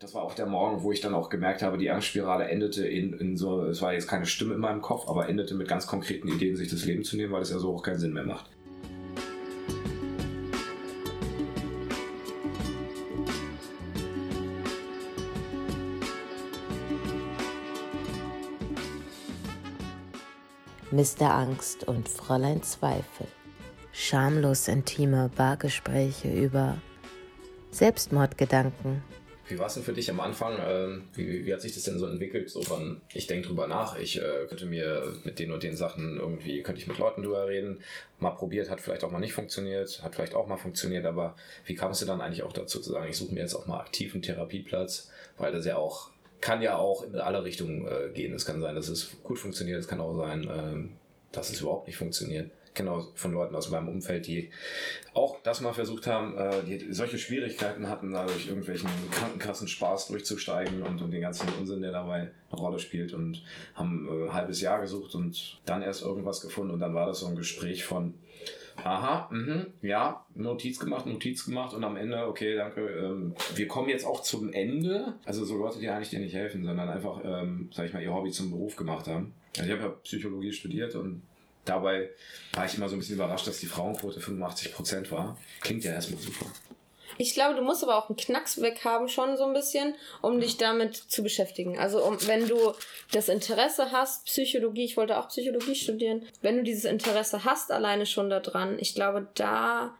Das war auch der Morgen, wo ich dann auch gemerkt habe, die Angstspirale endete in, in so, es war jetzt keine Stimme in meinem Kopf, aber endete mit ganz konkreten Ideen, sich das Leben zu nehmen, weil es ja so auch keinen Sinn mehr macht. Mr. Angst und Fräulein Zweifel. Schamlos intime Bargespräche über Selbstmordgedanken. Wie war es denn für dich am Anfang? Ähm, wie, wie, hat sich das denn so entwickelt? So von, ich denke drüber nach, ich äh, könnte mir mit den und den Sachen irgendwie, könnte ich mit Leuten drüber reden. Mal probiert, hat vielleicht auch mal nicht funktioniert, hat vielleicht auch mal funktioniert, aber wie kamst du dann eigentlich auch dazu zu sagen, ich suche mir jetzt auch mal aktiven Therapieplatz, weil das ja auch kann ja auch in alle Richtungen äh, gehen. Es kann sein, dass es gut funktioniert, es kann auch sein, äh, dass es überhaupt nicht funktioniert. Genau, von Leuten aus meinem Umfeld, die auch das mal versucht haben, äh, die solche Schwierigkeiten hatten, da durch irgendwelchen Krankenkassen-Spaß durchzusteigen und, und den ganzen Unsinn, der dabei eine Rolle spielt und haben äh, ein halbes Jahr gesucht und dann erst irgendwas gefunden und dann war das so ein Gespräch von, aha, mh, ja, Notiz gemacht, Notiz gemacht und am Ende, okay, danke, ähm, wir kommen jetzt auch zum Ende. Also so Leute, die eigentlich dir nicht helfen, sondern einfach, ähm, sag ich mal, ihr Hobby zum Beruf gemacht haben. Also ich habe ja Psychologie studiert und dabei war ich immer so ein bisschen überrascht, dass die Frauenquote 85% war. Klingt ja erstmal super. Ich glaube, du musst aber auch einen Knacks weg haben, schon so ein bisschen, um dich damit zu beschäftigen. Also, um, wenn du das Interesse hast, Psychologie, ich wollte auch Psychologie studieren, wenn du dieses Interesse hast, alleine schon daran, ich glaube, da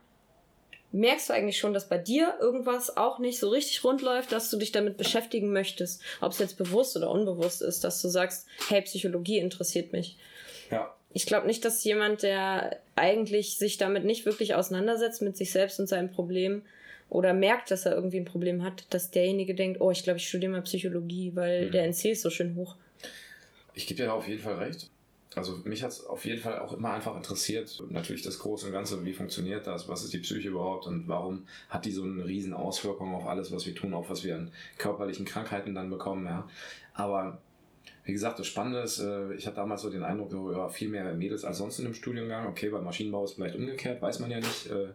merkst du eigentlich schon, dass bei dir irgendwas auch nicht so richtig rund läuft, dass du dich damit beschäftigen möchtest. Ob es jetzt bewusst oder unbewusst ist, dass du sagst, hey, Psychologie interessiert mich. Ja. Ich glaube nicht, dass jemand, der eigentlich sich damit nicht wirklich auseinandersetzt, mit sich selbst und seinem Problem, oder merkt, dass er irgendwie ein Problem hat, dass derjenige denkt, oh, ich glaube, ich studiere mal Psychologie, weil mhm. der NC ist so schön hoch. Ich gebe dir auf jeden Fall recht. Also mich hat es auf jeden Fall auch immer einfach interessiert, natürlich das Große und Ganze, wie funktioniert das, was ist die Psyche überhaupt und warum hat die so eine riesen Auswirkung auf alles, was wir tun, auf was wir an körperlichen Krankheiten dann bekommen, ja. Aber wie gesagt, das Spannende ist, äh, ich hatte damals so den Eindruck, ja, viel mehr Mädels als sonst in dem Studiengang. Okay, beim Maschinenbau ist vielleicht umgekehrt, weiß man ja nicht. Äh,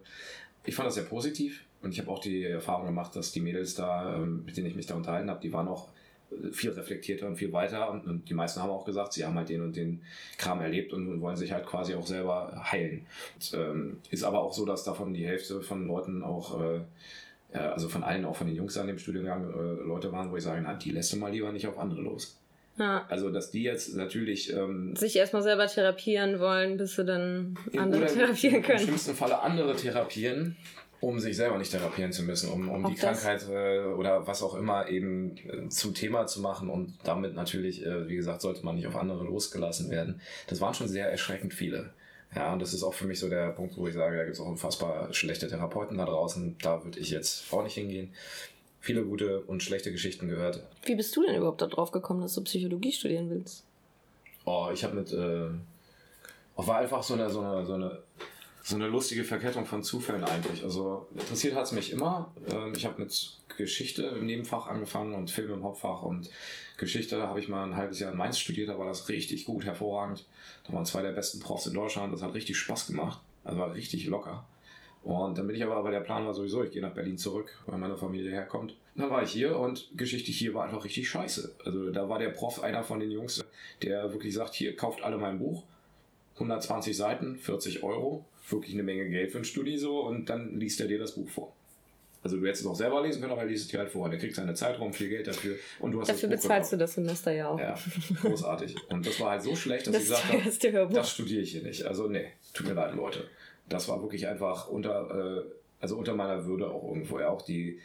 ich fand das sehr positiv und ich habe auch die Erfahrung gemacht, dass die Mädels da, ähm, mit denen ich mich da unterhalten habe, die waren auch äh, viel reflektierter und viel weiter und, und, die meisten haben auch gesagt, sie haben halt den und den Kram erlebt und, wollen sich halt quasi auch selber heilen. Und, ähm, ist aber auch so, dass davon die Hälfte von Leuten auch, äh, also von allen, auch von den Jungs an dem Studiengang, äh, Leute waren, wo ich sage, na, die lässt du mal lieber nicht auf andere los. Ja. Also, dass die jetzt natürlich. Ähm, sich erstmal selber therapieren wollen, bis sie dann andere therapieren können. Im schlimmsten Falle andere therapieren um sich selber nicht therapieren zu müssen, um, um die Krankheit äh, oder was auch immer eben äh, zum Thema zu machen und damit natürlich, äh, wie gesagt, sollte man nicht auf andere losgelassen werden. Das waren schon sehr erschreckend viele. Ja, und das ist auch für mich so der Punkt, wo ich sage, da gibt es auch unfassbar schlechte Therapeuten da draußen. Da würde ich jetzt auch nicht hingehen. Viele gute und schlechte Geschichten gehört. Wie bist du denn überhaupt darauf gekommen, dass du Psychologie studieren willst? Oh, ich habe mit, äh, war einfach so eine, so eine, so eine so eine lustige Verkettung von Zufällen eigentlich. Also interessiert hat es mich immer. Ähm, ich habe mit Geschichte im Nebenfach angefangen und Film im Hauptfach und Geschichte habe ich mal ein halbes Jahr in Mainz studiert, da war das richtig gut, hervorragend. Da waren zwei der besten Profs in Deutschland, das hat richtig Spaß gemacht. Also war richtig locker. Und dann bin ich aber, weil der Plan war sowieso, ich gehe nach Berlin zurück, weil meine Familie herkommt. Dann war ich hier und Geschichte hier war einfach richtig scheiße. Also da war der Prof einer von den Jungs, der wirklich sagt, hier kauft alle mein Buch. 120 Seiten, 40 Euro wirklich eine Menge Geld für ein Studi so und dann liest er dir das Buch vor. Also du hättest es auch selber lesen können, aber er liest es dir halt vor. Der kriegt seine Zeitraum, viel Geld dafür und du hast Dafür bezahlst du das Semester ja auch. Ja, großartig. Und das war halt so schlecht, dass das ich gesagt habe, das studiere ich hier nicht. Also nee, tut mir leid, Leute. Das war wirklich einfach unter, äh, also unter meiner Würde auch irgendwo. Ja, auch die,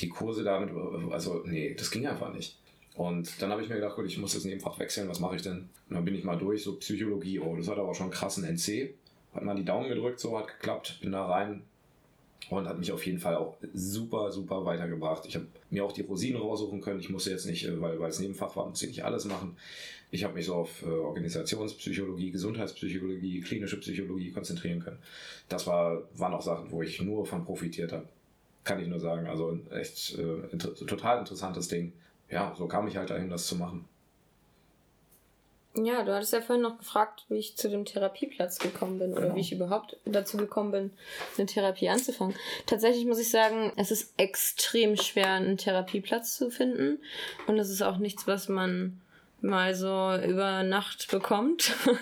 die Kurse damit, also nee, das ging einfach nicht. Und dann habe ich mir gedacht, gut, ich muss jetzt Nebenfach wechseln, was mache ich denn? Und dann bin ich mal durch, so Psychologie, oh, das hat aber schon einen krassen NC hat mal die Daumen gedrückt, so hat geklappt, bin da rein und hat mich auf jeden Fall auch super, super weitergebracht. Ich habe mir auch die Rosinen raussuchen können. Ich musste jetzt nicht, äh, weil, weil es Nebenfach war, musste ich nicht alles machen. Ich habe mich so auf äh, Organisationspsychologie, Gesundheitspsychologie, klinische Psychologie konzentrieren können. Das war, waren auch Sachen, wo ich nur von profitiert habe. Kann ich nur sagen. Also echt äh, inter total interessantes Ding. Ja, so kam ich halt dahin, das zu machen. Ja, du hattest ja vorhin noch gefragt, wie ich zu dem Therapieplatz gekommen bin oder Genau. wie ich überhaupt dazu gekommen bin, eine Therapie anzufangen. Tatsächlich muss ich sagen, es ist extrem schwer, einen Therapieplatz zu finden. Und es ist auch nichts, was man mal so über Nacht bekommt.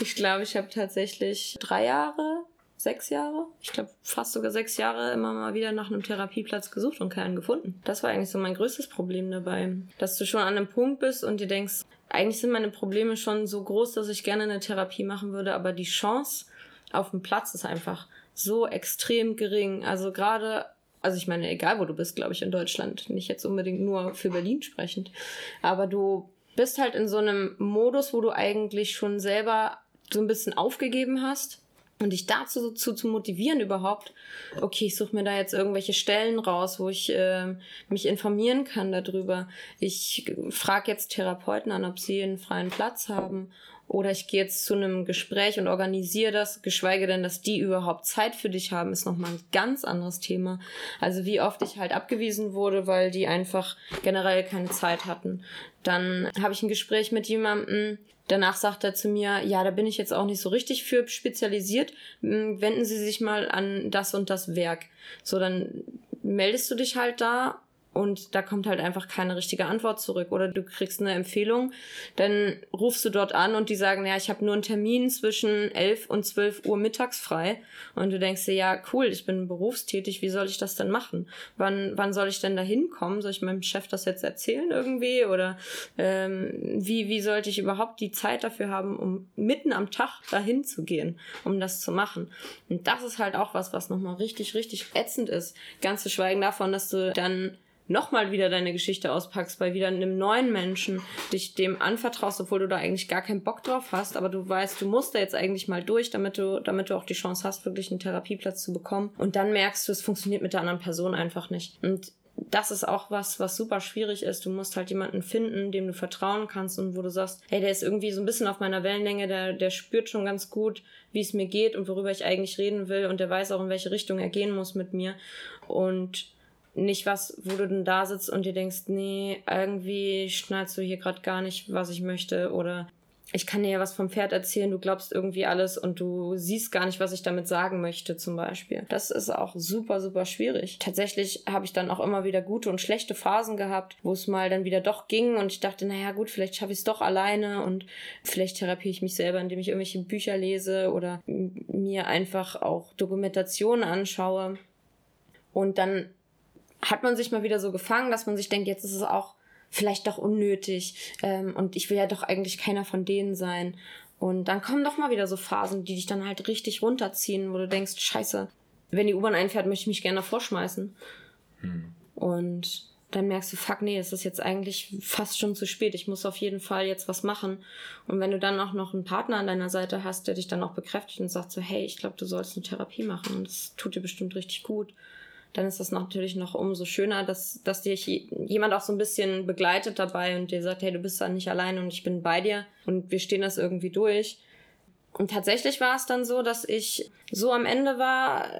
Ich glaube, ich habe tatsächlich drei Jahre, sechs Jahre, ich glaube fast sogar sechs Jahre immer mal wieder nach einem Therapieplatz gesucht und keinen gefunden. Das war eigentlich so mein größtes Problem dabei, dass du schon an einem Punkt bist und dir denkst, eigentlich sind meine Probleme schon so groß, dass ich gerne eine Therapie machen würde, aber die Chance auf dem Platz ist einfach so extrem gering. Also gerade, also ich meine, egal wo du bist, glaube ich, in Deutschland, nicht jetzt unbedingt nur für Berlin sprechend, aber du bist halt in so einem Modus, wo du eigentlich schon selber so ein bisschen aufgegeben hast und dich dazu zu, zu motivieren überhaupt, okay, ich suche mir da jetzt irgendwelche Stellen raus, wo ich äh, mich informieren kann darüber. Ich frage jetzt Therapeuten an, ob sie einen freien Platz haben. Oder ich gehe jetzt zu einem Gespräch und organisiere das, geschweige denn, dass die überhaupt Zeit für dich haben, ist nochmal ein ganz anderes Thema. Also wie oft ich halt abgewiesen wurde, weil die einfach generell keine Zeit hatten. Dann habe ich ein Gespräch mit jemandem, Danach sagt er zu mir, ja, da bin ich jetzt auch nicht so richtig für spezialisiert. M, Wenden Sie sich mal an das und das Werk. So, dann meldest du dich halt da und da kommt halt einfach keine richtige Antwort zurück. Oder du kriegst eine Empfehlung, dann rufst du dort an und die sagen, ja, ich habe nur einen Termin zwischen 11 und 12 Uhr mittags frei. Und du denkst dir, ja, cool, ich bin berufstätig, wie soll ich das denn machen? Wann, wann soll ich denn da hinkommen? Soll ich meinem Chef das jetzt erzählen irgendwie? Oder ähm, wie, wie sollte ich überhaupt die Zeit dafür haben, um mitten am Tag dahin zu gehen, um das zu machen? Und das ist halt auch was, was nochmal richtig, richtig ätzend ist. Ganz zu schweigen davon, dass du dann nochmal wieder deine Geschichte auspackst, bei wieder einem neuen Menschen dich dem anvertraust, obwohl du da eigentlich gar keinen Bock drauf hast, aber du weißt, du musst da jetzt eigentlich mal durch, damit du, damit du auch die Chance hast, wirklich einen Therapieplatz zu bekommen. Und dann merkst du, es funktioniert mit der anderen Person einfach nicht. Und das ist auch was, was super schwierig ist. Du musst halt jemanden finden, dem du vertrauen kannst und wo du sagst, hey, der ist irgendwie so ein bisschen auf meiner Wellenlänge, der, der spürt schon ganz gut, wie es mir geht und worüber ich eigentlich reden will und der weiß auch, in welche Richtung er gehen muss mit mir. Und nicht was, wo du denn da sitzt und dir denkst, nee, irgendwie schnallst du hier gerade gar nicht, was ich möchte oder ich kann dir ja was vom Pferd erzählen, du glaubst irgendwie alles und du siehst gar nicht, was ich damit sagen möchte, zum Beispiel. Das ist auch super, super schwierig. Tatsächlich habe ich dann auch immer wieder gute und schlechte Phasen gehabt, wo es mal dann wieder doch ging und ich dachte, naja gut, vielleicht schaffe ich es doch alleine und vielleicht therapiere ich mich selber, indem ich irgendwelche Bücher lese oder mir einfach auch Dokumentationen anschaue. Und dann hat man sich mal wieder so gefangen, dass man sich denkt, jetzt ist es auch vielleicht doch unnötig ähm, und ich will ja doch eigentlich keiner von denen sein. Und dann kommen doch mal wieder so Phasen, die dich dann halt richtig runterziehen, wo du denkst, scheiße, wenn die U-Bahn einfährt, möchte ich mich gerne davor schmeißen. Hm. Und dann merkst du, fuck, nee, es ist jetzt eigentlich fast schon zu spät. Ich muss auf jeden Fall jetzt was machen. Und wenn du dann auch noch einen Partner an deiner Seite hast, der dich dann auch bekräftigt und sagt so, hey, ich glaube, du sollst eine Therapie machen und das tut dir bestimmt richtig gut, dann ist das natürlich noch umso schöner, dass, dass dich jemand auch so ein bisschen begleitet dabei und dir sagt, hey, du bist da nicht allein und ich bin bei dir und wir stehen das irgendwie durch. Und tatsächlich war es dann so, dass ich so am Ende war,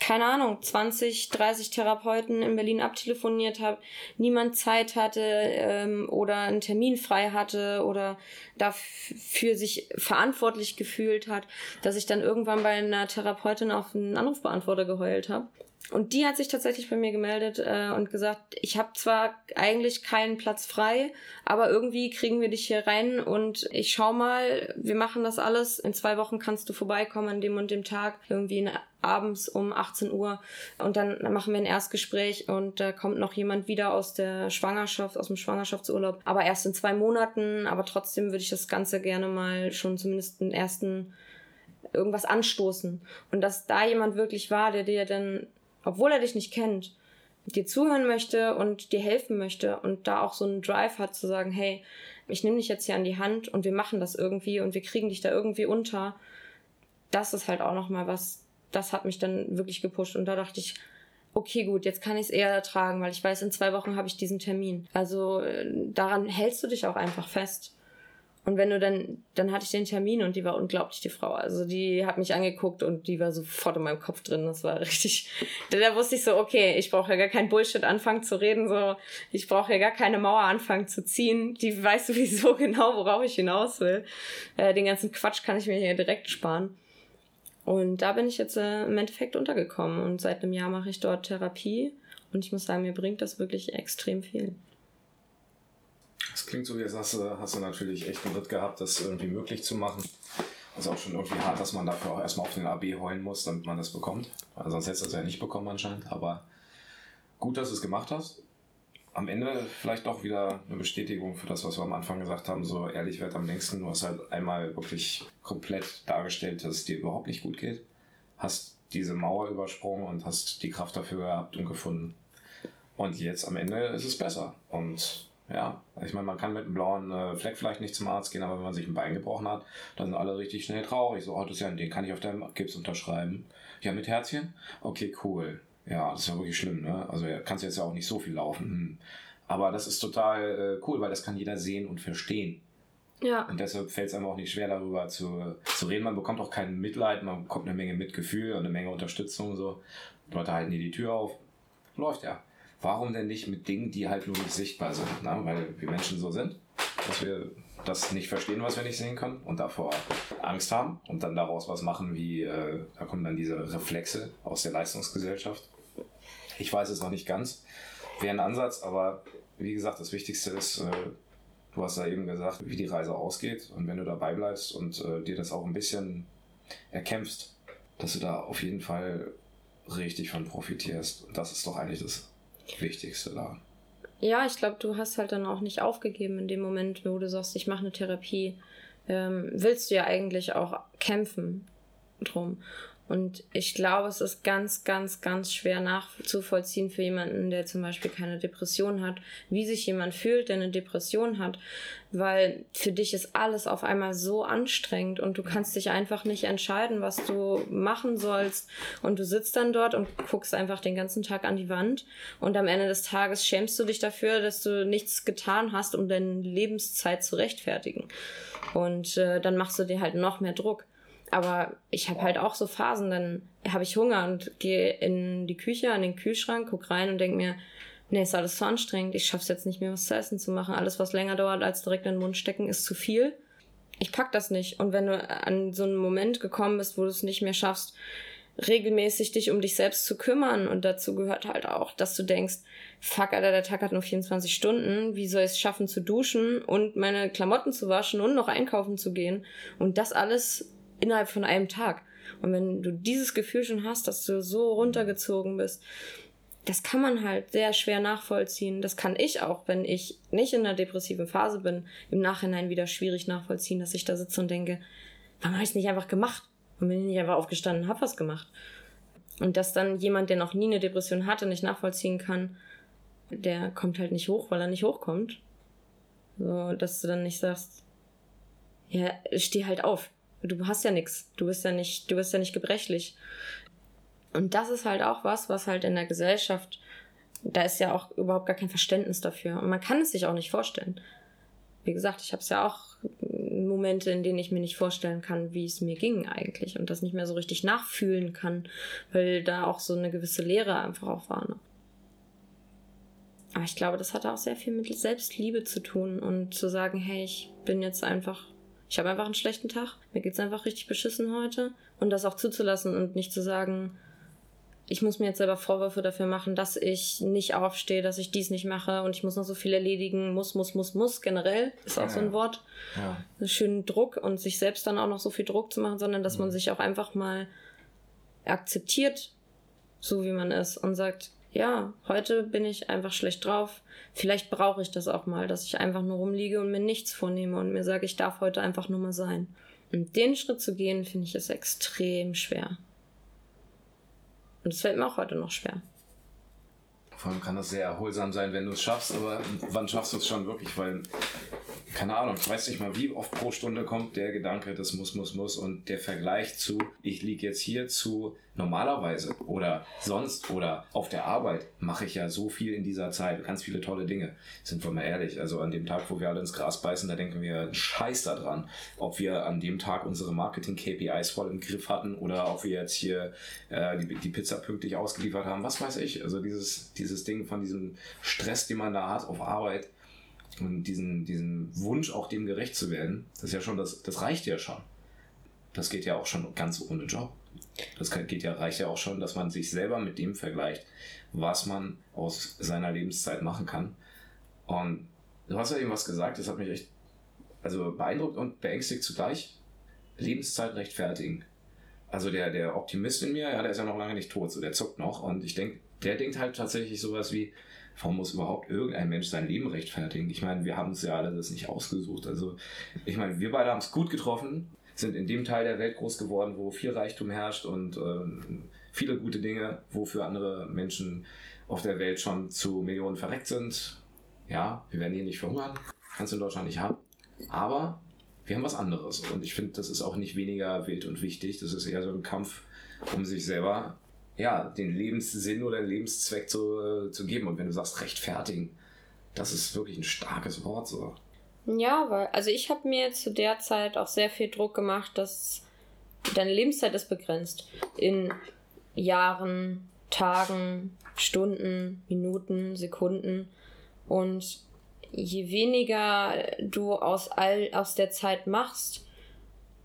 keine Ahnung, 20, 30 Therapeuten in Berlin abtelefoniert habe, niemand Zeit hatte ähm, oder einen Termin frei hatte oder dafür sich verantwortlich gefühlt hat, dass ich dann irgendwann bei einer Therapeutin auf einen Anrufbeantworter geheult habe. Und die hat sich tatsächlich bei mir gemeldet äh, und gesagt, ich habe zwar eigentlich keinen Platz frei, aber irgendwie kriegen wir dich hier rein und ich schau mal, wir machen das alles. In zwei Wochen kannst du vorbeikommen an dem und dem Tag, irgendwie in, abends um 18 Uhr. Und dann machen wir ein Erstgespräch und da kommt noch jemand wieder aus der Schwangerschaft, aus dem Schwangerschaftsurlaub. Aber erst in zwei Monaten, aber trotzdem würde ich das Ganze gerne mal schon zumindest einen ersten irgendwas anstoßen. Und dass da jemand wirklich war, der dir dann obwohl er dich nicht kennt, dir zuhören möchte und dir helfen möchte und da auch so einen Drive hat zu sagen, hey, ich nehme dich jetzt hier an die Hand und wir machen das irgendwie und wir kriegen dich da irgendwie unter. Das ist halt auch nochmal was, das hat mich dann wirklich gepusht und da dachte ich, okay, gut, jetzt kann ich es eher ertragen, weil ich weiß, in zwei Wochen habe ich diesen Termin. Also daran hältst du dich auch einfach fest. Und wenn du dann, dann hatte ich den Termin und die war unglaublich, die Frau. Also die hat mich angeguckt und die war sofort in meinem Kopf drin. Das war richtig, da, wusste ich so, okay, ich brauche ja gar kein Bullshit anfangen zu reden, so, ich brauche ja gar keine Mauer anfangen zu ziehen. Die weiß sowieso genau, worauf ich hinaus will. Äh, den ganzen Quatsch kann ich mir hier direkt sparen. Und da bin ich jetzt äh, im Endeffekt untergekommen und seit einem Jahr mache ich dort Therapie und ich muss sagen, mir bringt das wirklich extrem viel. Das klingt so, wie jetzt hast du, hast du natürlich echt einen Ritt gehabt, das irgendwie möglich zu machen. Also auch schon irgendwie hart, dass man dafür auch erstmal auf den AB heulen muss, damit man das bekommt. Also sonst hättest du das ja nicht bekommen anscheinend. Aber gut, dass du es gemacht hast. Am Ende vielleicht auch wieder eine Bestätigung für das, was wir am Anfang gesagt haben. So ehrlich wird am längsten. Du hast halt einmal wirklich komplett dargestellt, dass es dir überhaupt nicht gut geht. Hast diese Mauer übersprungen und hast die Kraft dafür gehabt und gefunden. Und jetzt am Ende ist es besser. Und ja, ich meine, man kann mit einem blauen äh, Fleck vielleicht nicht zum Arzt gehen, aber wenn man sich ein Bein gebrochen hat, dann sind alle richtig schnell traurig. So, oh, das ist ja, den kann ich auf deinem Gips unterschreiben. Ja, mit Herzchen? Okay, cool. Ja, das ist ja wirklich schlimm, ne? Also ja, kannst jetzt ja auch nicht so viel laufen. Hm. Aber das ist total äh, cool, weil das kann jeder sehen und verstehen. Ja. Und deshalb fällt es einem auch nicht schwer, darüber zu, zu reden. Man bekommt auch kein Mitleid, man bekommt eine Menge Mitgefühl und eine Menge Unterstützung. So. Leute halten dir die Tür auf. Läuft ja warum denn nicht mit Dingen, die halt nur nicht sichtbar sind? Ne? Weil wir Menschen so sind, dass wir das nicht verstehen, was wir nicht sehen können und davor Angst haben und dann daraus was machen, wie äh, da kommen dann diese Reflexe aus der Leistungsgesellschaft. Ich weiß es noch nicht ganz, wäre ein Ansatz, aber wie gesagt, das Wichtigste ist, äh, du hast ja eben gesagt, wie die Reise ausgeht und wenn du dabei bleibst und äh, dir das auch ein bisschen erkämpfst, dass du da auf jeden Fall richtig von profitierst. Und das ist doch eigentlich das Wichtigste da. Ja, ich glaube, du hast halt dann auch nicht aufgegeben in dem Moment, wo du sagst, ich mache eine Therapie. Ähm, willst du ja eigentlich auch kämpfen drum. Und ich glaube, es ist ganz, ganz, ganz schwer nachzuvollziehen für jemanden, der zum Beispiel keine Depression hat, wie sich jemand fühlt, der eine Depression hat, weil für dich ist alles auf einmal so anstrengend und du kannst dich einfach nicht entscheiden, was du machen sollst. Und du sitzt dann dort und guckst einfach den ganzen Tag an die Wand und am Ende des Tages schämst du dich dafür, dass du nichts getan hast, um deine Lebenszeit zu rechtfertigen. Und äh, dann machst du dir halt noch mehr Druck. Aber ich habe halt auch so Phasen, dann habe ich Hunger und gehe in die Küche, an den Kühlschrank, guck rein und denk mir, nee, ist alles zu anstrengend. Ich schaff's jetzt nicht mehr, was zu essen zu machen. Alles, was länger dauert als direkt in den Mund stecken, ist zu viel. Ich pack das nicht. Und wenn du an so einen Moment gekommen bist, wo du es nicht mehr schaffst, regelmäßig dich um dich selbst zu kümmern und dazu gehört halt auch, dass du denkst, fuck, Alter, der Tag hat nur 24 Stunden, wie soll ich es schaffen zu duschen und meine Klamotten zu waschen und noch einkaufen zu gehen und das alles innerhalb von einem Tag. Und wenn du dieses Gefühl schon hast, dass du so runtergezogen bist, das kann man halt sehr schwer nachvollziehen. Das kann ich auch, wenn ich nicht in einer depressiven Phase bin, im Nachhinein wieder schwierig nachvollziehen, dass ich da sitze und denke, warum habe ich es nicht einfach gemacht? Und bin ich nicht einfach aufgestanden und habe was gemacht? Und dass dann jemand, der noch nie eine Depression hatte, nicht nachvollziehen kann, der kommt halt nicht hoch, weil er nicht hochkommt. So, dass du dann nicht sagst, ja, steh halt auf du hast ja nichts. Du bist ja nicht, du bist ja nicht gebrechlich. Und das ist halt auch was, was halt in der Gesellschaft, da ist ja auch überhaupt gar kein Verständnis dafür. Und man kann es sich auch nicht vorstellen. Wie gesagt, ich habe es ja auch Momente, in denen ich mir nicht vorstellen kann, wie es mir ging eigentlich und das nicht mehr so richtig nachfühlen kann, weil da auch so eine gewisse Leere einfach auch war. Ne? Aber ich glaube, das hatte auch sehr viel mit Selbstliebe zu tun und zu sagen, hey, ich bin jetzt einfach ich habe einfach einen schlechten Tag, mir geht's einfach richtig beschissen heute und das auch zuzulassen und nicht zu sagen, ich muss mir jetzt selber Vorwürfe dafür machen, dass ich nicht aufstehe, dass ich dies nicht mache und ich muss noch so viel erledigen, muss, muss, muss, muss, generell ist auch ja, so ein Wort. Ja. Einen schönen Druck und sich selbst dann auch noch so viel Druck zu machen, sondern dass mhm. man sich auch einfach mal akzeptiert, so wie man ist und sagt, ja, heute bin ich einfach schlecht drauf. Vielleicht brauche ich das auch mal, dass ich einfach nur rumliege und mir nichts vornehme und mir sage, ich darf heute einfach nur mal sein. Und den Schritt zu gehen, finde ich, ist extrem schwer. Und es fällt mir auch heute noch schwer. Vor allem kann das sehr erholsam sein, wenn du es schaffst, aber wann schaffst du es schon wirklich? Weil keine Ahnung, ich weiß nicht mal, wie oft pro Stunde kommt der Gedanke, das muss, muss, muss und der Vergleich zu, ich liege jetzt hier zu normalerweise oder sonst oder auf der Arbeit mache ich ja so viel in dieser Zeit, ganz viele tolle Dinge. Sind wir mal ehrlich, also an dem Tag, wo wir alle ins Gras beißen, da denken wir Scheiß da dran, ob wir an dem Tag unsere Marketing-KPIs voll im Griff hatten oder ob wir jetzt hier äh, die, die Pizza pünktlich ausgeliefert haben, was weiß ich. Also dieses, dieses Ding von diesem Stress, den man da hat auf Arbeit, und diesen, diesen Wunsch, auch dem gerecht zu werden, das ist ja schon, das, das reicht ja schon. Das geht ja auch schon ganz ohne Job. Das geht ja, reicht ja auch schon, dass man sich selber mit dem vergleicht, was man aus seiner Lebenszeit machen kann. Und du hast ja eben was gesagt, das hat mich echt also beeindruckt und beängstigt zugleich. Lebenszeit rechtfertigen. Also der, der Optimist in mir, ja, der ist ja noch lange nicht tot, so der zuckt noch. Und ich denke, der denkt halt tatsächlich sowas wie, warum muss überhaupt irgendein Mensch sein Leben rechtfertigen? Ich meine, wir haben es ja alle das nicht ausgesucht. Also, ich meine, wir beide haben es gut getroffen, sind in dem Teil der Welt groß geworden, wo viel Reichtum herrscht und äh, viele gute Dinge, wofür andere Menschen auf der Welt schon zu Millionen verreckt sind. Ja, wir werden hier nicht verhungern, kannst du in Deutschland nicht haben. Aber wir haben was anderes und ich finde, das ist auch nicht weniger wild und wichtig. Das ist eher so ein Kampf um sich selber ja, den Lebenssinn oder den Lebenszweck zu, äh, zu geben. Und wenn du sagst, rechtfertigen, das ist wirklich ein starkes Wort. So. Ja, weil, also ich habe mir zu der Zeit auch sehr viel Druck gemacht, dass deine Lebenszeit ist begrenzt. In Jahren, Tagen, Stunden, Minuten, Sekunden. Und je weniger du aus all aus der Zeit machst,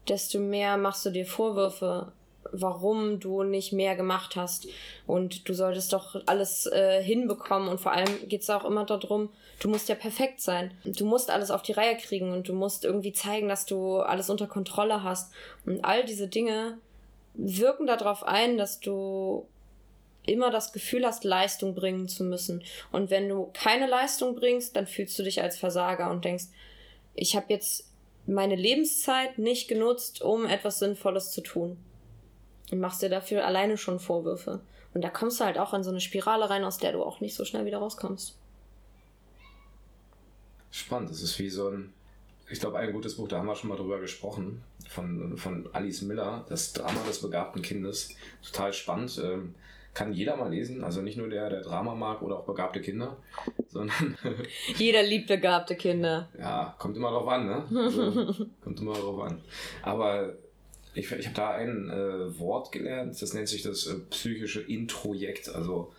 desto mehr machst du dir Vorwürfe warum du nicht mehr gemacht hast. Und du solltest doch alles äh, hinbekommen. Und vor allem geht es auch immer darum, du musst ja perfekt sein. Du musst alles auf die Reihe kriegen und du musst irgendwie zeigen, dass du alles unter Kontrolle hast. Und all diese Dinge wirken darauf ein, dass du immer das Gefühl hast, Leistung bringen zu müssen. Und wenn du keine Leistung bringst, dann fühlst du dich als Versager und denkst, ich habe jetzt meine Lebenszeit nicht genutzt, um etwas Sinnvolles zu tun und machst dir dafür alleine schon Vorwürfe. Und da kommst du halt auch in so eine Spirale rein, aus der du auch nicht so schnell wieder rauskommst. Spannend, das ist wie so ein, ich glaube, ein gutes Buch, da haben wir schon mal drüber gesprochen, von, von Alice Miller, das Drama des begabten Kindes. Total spannend. Ähm, kann jeder mal lesen, also nicht nur der, der Drama mag oder auch begabte Kinder, sondern. jeder liebt begabte Kinder. Ja, kommt immer drauf an, ne? Also, kommt immer drauf an. Aber ich, ich habe da ein äh, Wort gelernt, das nennt sich das äh, psychische Introjekt. Also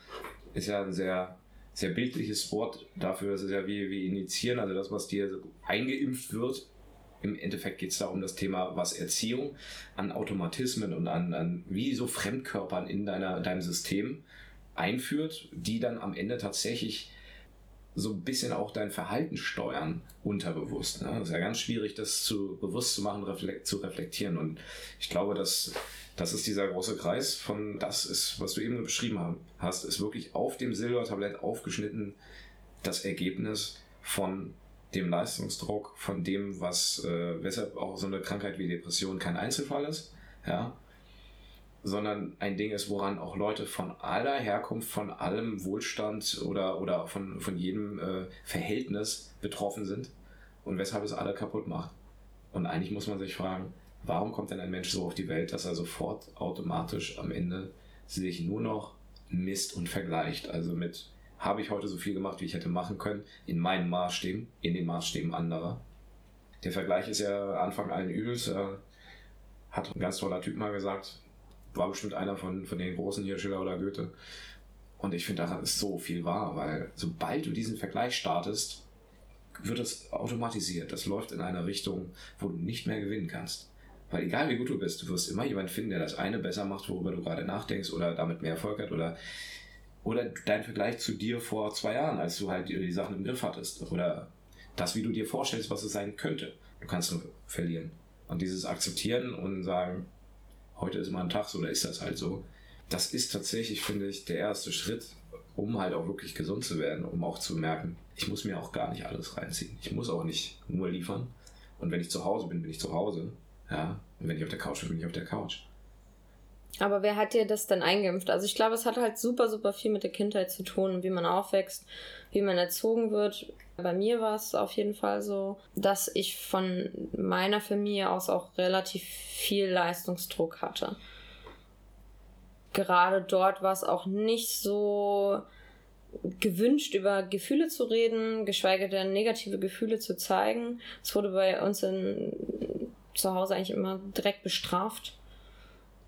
ist ja ein sehr, sehr bildliches Wort dafür, das ist ja wie, wie initiieren, also das, was dir eingeimpft wird. Im Endeffekt geht es da um das Thema, was Erziehung an Automatismen und an, an wie so Fremdkörpern in deiner, deinem System einführt, die dann am Ende tatsächlich so ein bisschen auch dein Verhalten steuern, unterbewusst. Ne? Das ist ja ganz schwierig, das zu bewusst zu machen, reflekt, zu reflektieren. Und ich glaube, dass das ist dieser große Kreis von das ist, was du eben beschrieben hast, ist wirklich auf dem Silbertablett aufgeschnitten das Ergebnis von dem Leistungsdruck, von dem, was äh, weshalb auch so eine Krankheit wie Depression kein Einzelfall ist. Ja, sondern ein Ding ist, woran auch Leute von aller Herkunft, von allem Wohlstand oder, oder von, von jedem äh, Verhältnis betroffen sind und weshalb es alle kaputt macht. Und eigentlich muss man sich fragen, warum kommt denn ein Mensch so auf die Welt, dass er sofort automatisch am Ende sich nur noch misst und vergleicht? Also mit, habe ich heute so viel gemacht, wie ich hätte machen können, in meinen Maßstäben, in den Maßstäben anderer. Der Vergleich ist ja Anfang allen Übels. Äh, hat ein ganz toller Typ mal gesagt, war bestimmt einer von, von den großen hier, Schiller oder Goethe. Und ich finde, daran ist so viel wahr, weil sobald du diesen Vergleich startest, wird es automatisiert. Das läuft in eine Richtung, wo du nicht mehr gewinnen kannst. Weil egal wie gut du bist, du wirst immer jemanden finden, der das eine besser macht, worüber du gerade nachdenkst oder damit mehr Erfolg hat oder, oder dein Vergleich zu dir vor zwei Jahren, als du halt die Sachen im Griff hattest oder das, wie du dir vorstellst, was es sein könnte. Du kannst nur verlieren. Und dieses Akzeptieren und sagen, heute ist mal ein Tag so, oder ist das halt so. Das ist tatsächlich, finde ich, der erste Schritt, um halt auch wirklich gesund zu werden, um auch zu merken, ich muss mir auch gar nicht alles reinziehen. Ich muss auch nicht nur liefern. Und wenn ich zu Hause bin, bin ich zu Hause. Ja. Und wenn ich auf der Couch bin, bin ich auf der Couch. Aber wer hat dir das denn eingeimpft? Also ich glaube, es hat halt super, super viel mit der Kindheit zu tun, wie man aufwächst, wie man erzogen wird. Bei mir war es auf jeden Fall so, dass ich von meiner Familie aus auch relativ viel Leistungsdruck hatte. Gerade dort war es auch nicht so gewünscht, über Gefühle zu reden, geschweige denn negative Gefühle zu zeigen. Es wurde bei uns in, zu Hause eigentlich immer direkt bestraft.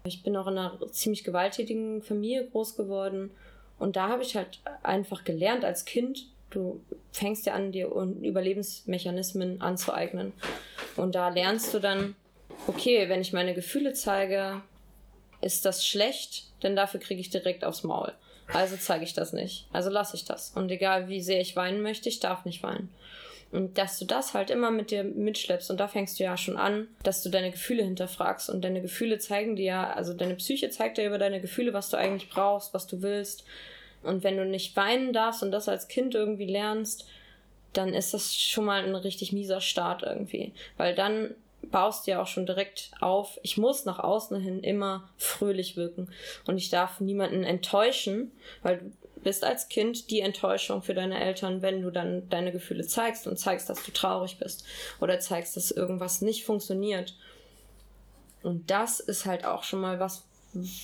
Ich bin auch in einer ziemlich gewalttätigen Familie groß geworden. Und da habe ich halt einfach gelernt als Kind, du fängst ja an, dir Überlebensmechanismen anzueignen. Und da lernst du dann, okay, wenn ich meine Gefühle zeige, ist das schlecht, denn dafür kriege ich direkt aufs Maul. Also zeige ich das nicht. Also lasse ich das. Und egal wie sehr ich weinen möchte, ich darf nicht weinen. Und dass du das halt immer mit dir mitschleppst und da fängst du ja schon an, dass du deine Gefühle hinterfragst und deine Gefühle zeigen dir ja, also deine Psyche zeigt dir über deine Gefühle, was du eigentlich brauchst, was du willst. Und wenn du nicht weinen darfst und das als Kind irgendwie lernst, dann ist das schon mal ein richtig mieser Start irgendwie. Weil dann baust ja auch schon direkt auf, ich muss nach außen hin immer fröhlich wirken und ich darf niemanden enttäuschen, weil du bist als Kind die Enttäuschung für deine Eltern, wenn du dann deine Gefühle zeigst und zeigst, dass du traurig bist oder zeigst, dass irgendwas nicht funktioniert. Und das ist halt auch schon mal was,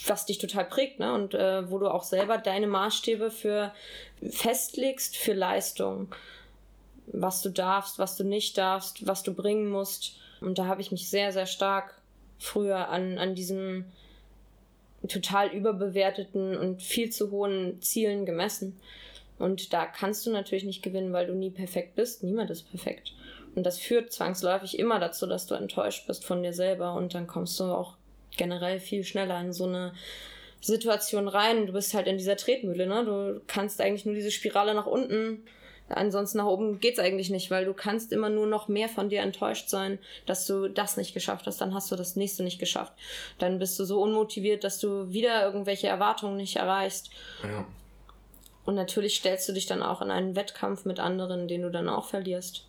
was dich total prägt, ne? Und äh, wo du auch selber deine Maßstäbe für festlegst für Leistung. Was du darfst, was du nicht darfst, was du bringen musst. Und da habe ich mich sehr, sehr stark früher an, an diesen total überbewerteten und viel zu hohen Zielen gemessen. Und da kannst du natürlich nicht gewinnen, weil du nie perfekt bist. Niemand ist perfekt. Und das führt zwangsläufig immer dazu, dass du enttäuscht bist von dir selber und dann kommst du auch generell viel schneller in so eine Situation rein. Du bist halt in dieser Tretmühle, ne? Du kannst eigentlich nur diese Spirale nach unten Ansonsten nach oben geht's eigentlich nicht, weil du kannst immer nur noch mehr von dir enttäuscht sein, dass du das nicht geschafft hast. Dann hast du das nächste nicht geschafft. Dann bist du so unmotiviert, dass du wieder irgendwelche Erwartungen nicht erreichst. Ja. Und natürlich stellst du dich dann auch in einen Wettkampf mit anderen, den du dann auch verlierst.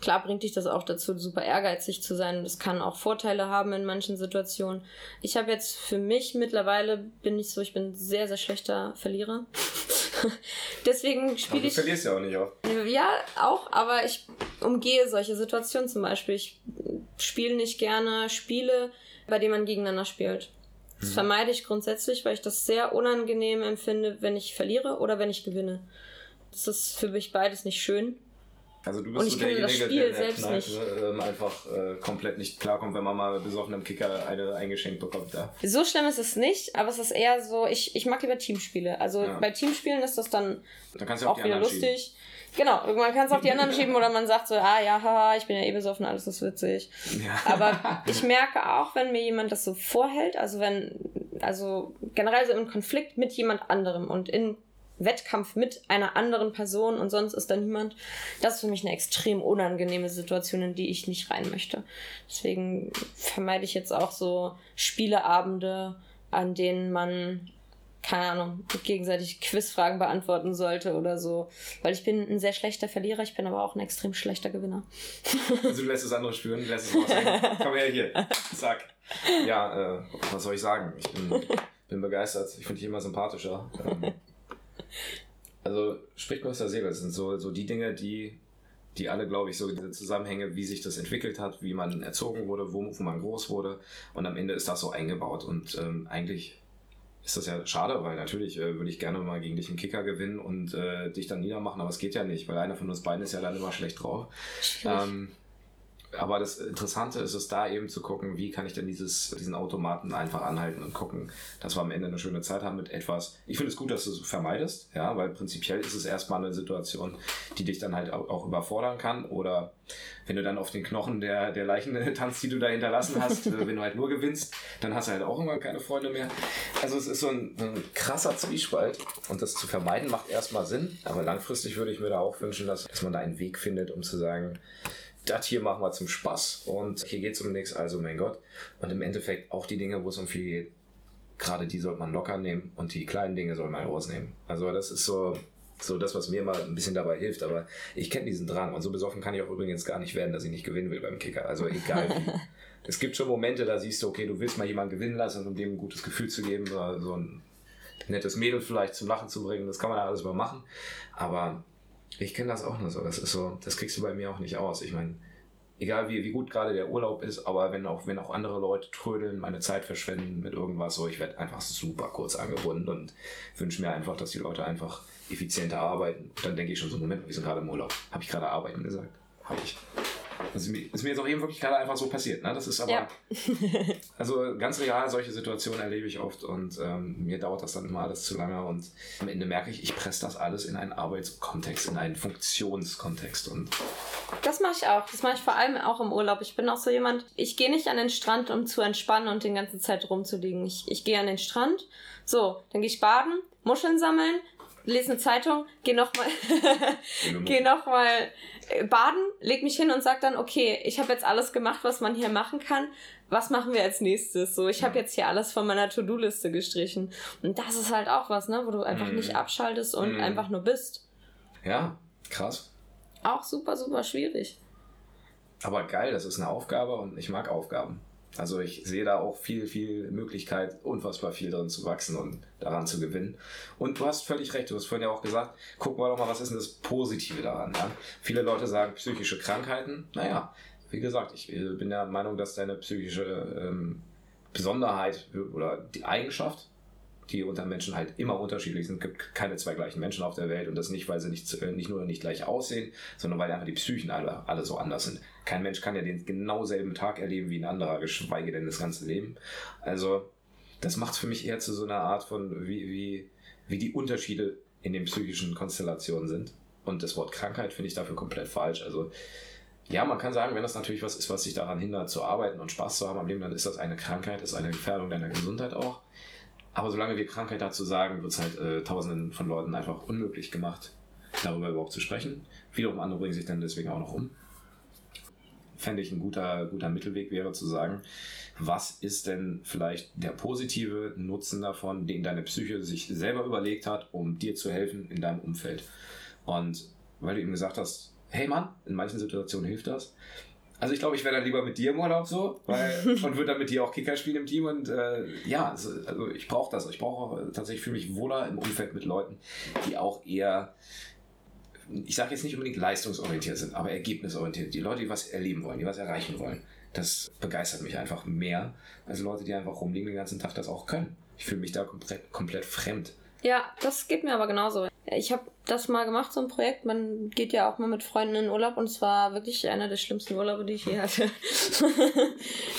Klar bringt dich das auch dazu, super ehrgeizig zu sein. Das kann auch Vorteile haben in manchen Situationen. Ich habe jetzt für mich mittlerweile bin ich so, ich bin sehr, sehr schlechter Verlierer. Deswegen spiele ich. Du verlierst ja auch nicht oft. Ja, auch, aber ich umgehe solche Situationen zum Beispiel. Ich spiele nicht gerne Spiele, bei denen man gegeneinander spielt. Das hm. vermeide ich grundsätzlich, weil ich das sehr unangenehm empfinde, wenn ich verliere oder wenn ich gewinne. Das ist für mich beides nicht schön. Also du bist so derjenige, der, der selbst Kneipe, nicht. Ähm, einfach äh, komplett nicht klarkommt, wenn man mal besoffen im Kicker eine eingeschenkt bekommt. Ja. So schlimm ist es nicht, aber es ist eher so, ich, ich mag lieber Teamspiele. Also ja. bei Teamspielen ist das dann, dann auch, auch wieder lustig. Schieben. Genau, man kann es auf die anderen schieben oder man sagt so, ah ja, haha, ich bin ja eh besoffen, alles ist witzig. Ja. Aber ich merke auch, wenn mir jemand das so vorhält, also wenn, also generell so im Konflikt mit jemand anderem und in Wettkampf mit einer anderen Person und sonst ist da niemand. Das ist für mich eine extrem unangenehme Situation, in die ich nicht rein möchte. Deswegen vermeide ich jetzt auch so Spieleabende, an denen man keine Ahnung, gegenseitig Quizfragen beantworten sollte oder so. Weil ich bin ein sehr schlechter Verlierer, ich bin aber auch ein extrem schlechter Gewinner. Also du lässt es andere spüren, lässt es raushängen. Komm her hier. Zack. Ja, äh, was soll ich sagen? Ich bin, bin begeistert. Ich finde dich immer sympathischer. Ähm, also spricht aus der Seele. Das sind so, so die Dinge, die, die alle, glaube ich, so diese Zusammenhänge, wie sich das entwickelt hat, wie man erzogen wurde, wo, wo man groß wurde. Und am Ende ist das so eingebaut. Und ähm, eigentlich ist das ja schade, weil natürlich äh, würde ich gerne mal gegen dich einen Kicker gewinnen und äh, dich dann niedermachen, aber es geht ja nicht, weil einer von uns beiden ist ja dann immer schlecht drauf. Ähm, aber das Interessante ist es da eben zu gucken, wie kann ich denn dieses, diesen Automaten einfach anhalten und gucken, dass wir am Ende eine schöne Zeit haben mit etwas. Ich finde es gut, dass du es vermeidest, ja, weil prinzipiell ist es erstmal eine Situation, die dich dann halt auch, überfordern kann. Oder wenn du dann auf den Knochen der, der Leichen tanzt, die du da hinterlassen hast, äh, wenn du halt nur gewinnst, dann hast du halt auch irgendwann keine Freunde mehr. Also es ist so ein, ein krasser Zwiespalt und das zu vermeiden macht erstmal Sinn, aber langfristig würde ich mir da auch wünschen, dass, dass man da einen Weg findet, um zu sagen, das hier machen wir zum Spaß und hier geht es um nichts, also mein Gott. Und im Endeffekt auch die Dinge, wo es um viel geht, gerade die sollte man locker nehmen und die kleinen Dinge soll man rausnehmen. Also das ist so, so das, was mir mal ein bisschen dabei hilft. Aber ich kenne diesen Drang. Und so besoffen kann ich auch übrigens gar nicht werden, dass ich nicht gewinnen will beim Kicker. Also egal wie. es gibt schon Momente, da siehst du, okay, du willst mal jemanden gewinnen lassen, um dem ein gutes Gefühl zu geben, oder so ein nettes Mädel vielleicht zum Lachen zu bringen. Das kann man ja alles mal machen. Aber ich kenne das auch nur so. Das ist so, das kriegst du bei mir auch nicht aus. Ich meine, egal wie, wie gut gerade der Urlaub ist, aber wenn auch, wenn auch andere Leute trödeln, meine Zeit verschwenden mit irgendwas, so, ich werde einfach super kurz angebunden und wünsche mir einfach, dass die Leute einfach effizienter arbeiten. Und dann denke ich schon so, Moment, wir sind gerade im Urlaub. Habe ich gerade arbeiten gesagt? Habe ich. Das ist mir, jetzt auch eben wirklich gerade einfach so passiert. Ne? Das ist aber, ja. also ganz real, solche Situationen erlebe ich oft und ähm, mir dauert das dann immer alles zu lange und am Ende merke ich, ich presse das alles in einen Arbeitskontext, in einen Funktionskontext und das mache ich auch. Das mache ich vor allem auch im Urlaub. Ich bin auch so jemand, ich gehe nicht an den Strand, um zu entspannen und die ganze Zeit rumzuliegen. Ich, ich gehe an den Strand, so, dann gehe ich baden, Muscheln sammeln, lese eine Zeitung, gehe nochmal geh noch mal äh, baden, leg mich hin und sag dann, okay, ich habe jetzt alles gemacht, was man hier machen kann. Was machen wir als nächstes? So, ich habe jetzt hier alles von meiner To-Do-Liste gestrichen. Und das ist halt auch was, ne, wo du einfach mm. nicht abschaltest und mm. einfach nur bist. Ja, krass. Auch super, super schwierig. Aber geil, das ist eine Aufgabe und ich mag Aufgaben. Also ich sehe da auch viel, viel Möglichkeit, unfassbar viel drin zu wachsen und daran zu gewinnen. Und du hast völlig recht, du hast vorhin ja auch gesagt, gucken wir doch mal, was ist denn das Positive daran? Ja? Viele Leute sagen psychische Krankheiten. Naja, wie gesagt, ich bin der Meinung, dass deine psychische ähm, Besonderheit oder die Eigenschaft die unter Menschen halt immer unterschiedlich sind. Es gibt keine zwei gleichen Menschen auf der Welt und das nicht, weil sie nicht, äh, nicht nur nicht gleich aussehen, sondern weil einfach die Psychen alle, alle so anders sind. Kein Mensch kann ja den genau selben Tag erleben wie ein anderer, geschweige denn das ganze Leben. Also, das macht es für mich eher zu so einer Art von, wie, wie, wie die Unterschiede in den psychischen Konstellationen sind. Und das Wort Krankheit finde ich dafür komplett falsch. Also, ja, man kann sagen, wenn das natürlich was ist, was sich daran hindert, zu arbeiten und Spaß zu haben am Leben, dann ist das eine Krankheit, ist eine Gefährdung deiner Gesundheit auch. Aber solange wir Krankheit dazu sagen, wird es halt äh, tausenden von Leuten einfach unmöglich gemacht, darüber überhaupt zu sprechen. Wiederum andere bringen sich dann deswegen auch noch um. Fände ich ein guter, guter Mittelweg wäre zu sagen, was ist denn vielleicht der positive Nutzen davon, den deine Psyche sich selber überlegt hat, um dir zu helfen in deinem Umfeld. Und weil du eben gesagt hast, hey Mann, in manchen Situationen hilft das, also ich glaube, ich wäre dann lieber mit dir im Urlaub so, weil und würde dann mit dir auch Kicker spielen im Team und äh, ja, also, ich brauche das. Ich brauche tatsächlich für mich wohler im Umfeld mit Leuten, die auch eher ich sage jetzt nicht unbedingt leistungsorientiert sind, aber ergebnisorientiert. Die Leute, die was erleben wollen, die was erreichen wollen. Das begeistert mich einfach mehr als Leute, die einfach rumliegen den ganzen Tag das auch können. Ich fühle mich da komplett, komplett fremd. Ja, das geht mir aber genauso. Ich habe das mal gemacht, so ein Projekt. Man geht ja auch mal mit Freunden in Urlaub und es war wirklich einer der schlimmsten Urlaube, die ich je hatte.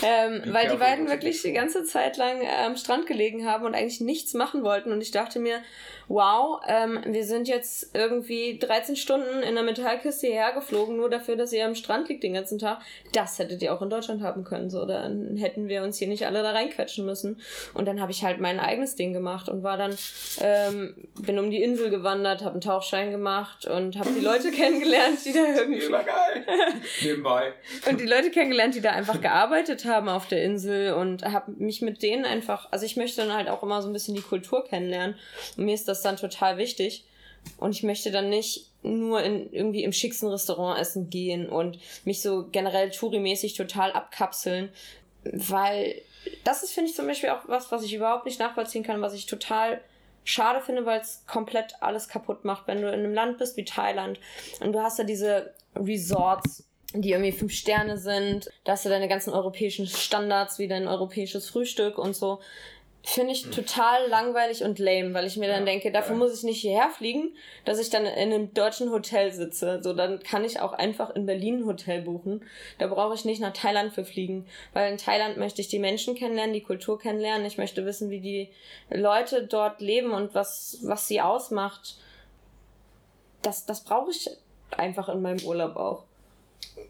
ähm, weil die beiden wirklich die ganze Zeit lang äh, am Strand gelegen haben und eigentlich nichts machen wollten. Und ich dachte mir, wow, ähm, wir sind jetzt irgendwie 13 Stunden in der Metallkiste hierher geflogen, nur dafür, dass ihr am Strand liegt den ganzen Tag. Das hättet ihr auch in Deutschland haben können. So, dann hätten wir uns hier nicht alle da reinquetschen müssen. Und dann habe ich halt mein eigenes Ding gemacht und war dann, ähm, bin um die Insel gewandert, habe einen Tauchschein gemacht und habe die Leute kennengelernt, die da irgendwie. geil. Nebenbei. Und die Leute kennengelernt, die da einfach gearbeitet haben auf der Insel und habe mich mit denen einfach, also ich möchte dann halt auch immer so ein bisschen die Kultur kennenlernen. Und mir ist das dann total wichtig. Und ich möchte dann nicht nur in irgendwie im schicksten Restaurant essen gehen und mich so generell Touri-mäßig total abkapseln, weil das ist, finde ich, zum Beispiel auch was, was ich überhaupt nicht nachvollziehen kann, was ich total schade finde, weil es komplett alles kaputt macht. Wenn du in einem Land bist wie Thailand und du hast da diese Resorts, die irgendwie fünf Sterne sind, da hast du deine ganzen europäischen Standards wie dein europäisches Frühstück und so. Finde ich total langweilig und lame, weil ich mir dann ja, denke, dafür ja. muss ich nicht hierher fliegen, dass ich dann in einem deutschen Hotel sitze. So, dann kann ich auch einfach in Berlin ein Hotel buchen. Da brauche ich nicht nach Thailand für fliegen, weil in Thailand möchte ich die Menschen kennenlernen, die Kultur kennenlernen. Ich möchte wissen, wie die Leute dort leben und was, was sie ausmacht. Das, das brauche ich einfach in meinem Urlaub auch.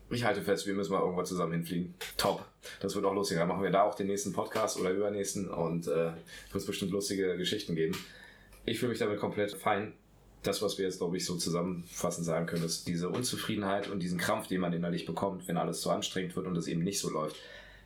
Ich halte fest, wir müssen mal irgendwo zusammen hinfliegen. Top. Das wird auch lustig. Dann machen wir da auch den nächsten Podcast oder übernächsten und äh, wird es bestimmt lustige Geschichten geben. Ich fühle mich damit komplett fein. Das, was wir jetzt, glaube ich, so zusammenfassend sagen können, ist diese Unzufriedenheit und diesen Krampf, den man innerlich bekommt, wenn alles zu anstrengend wird und es eben nicht so läuft,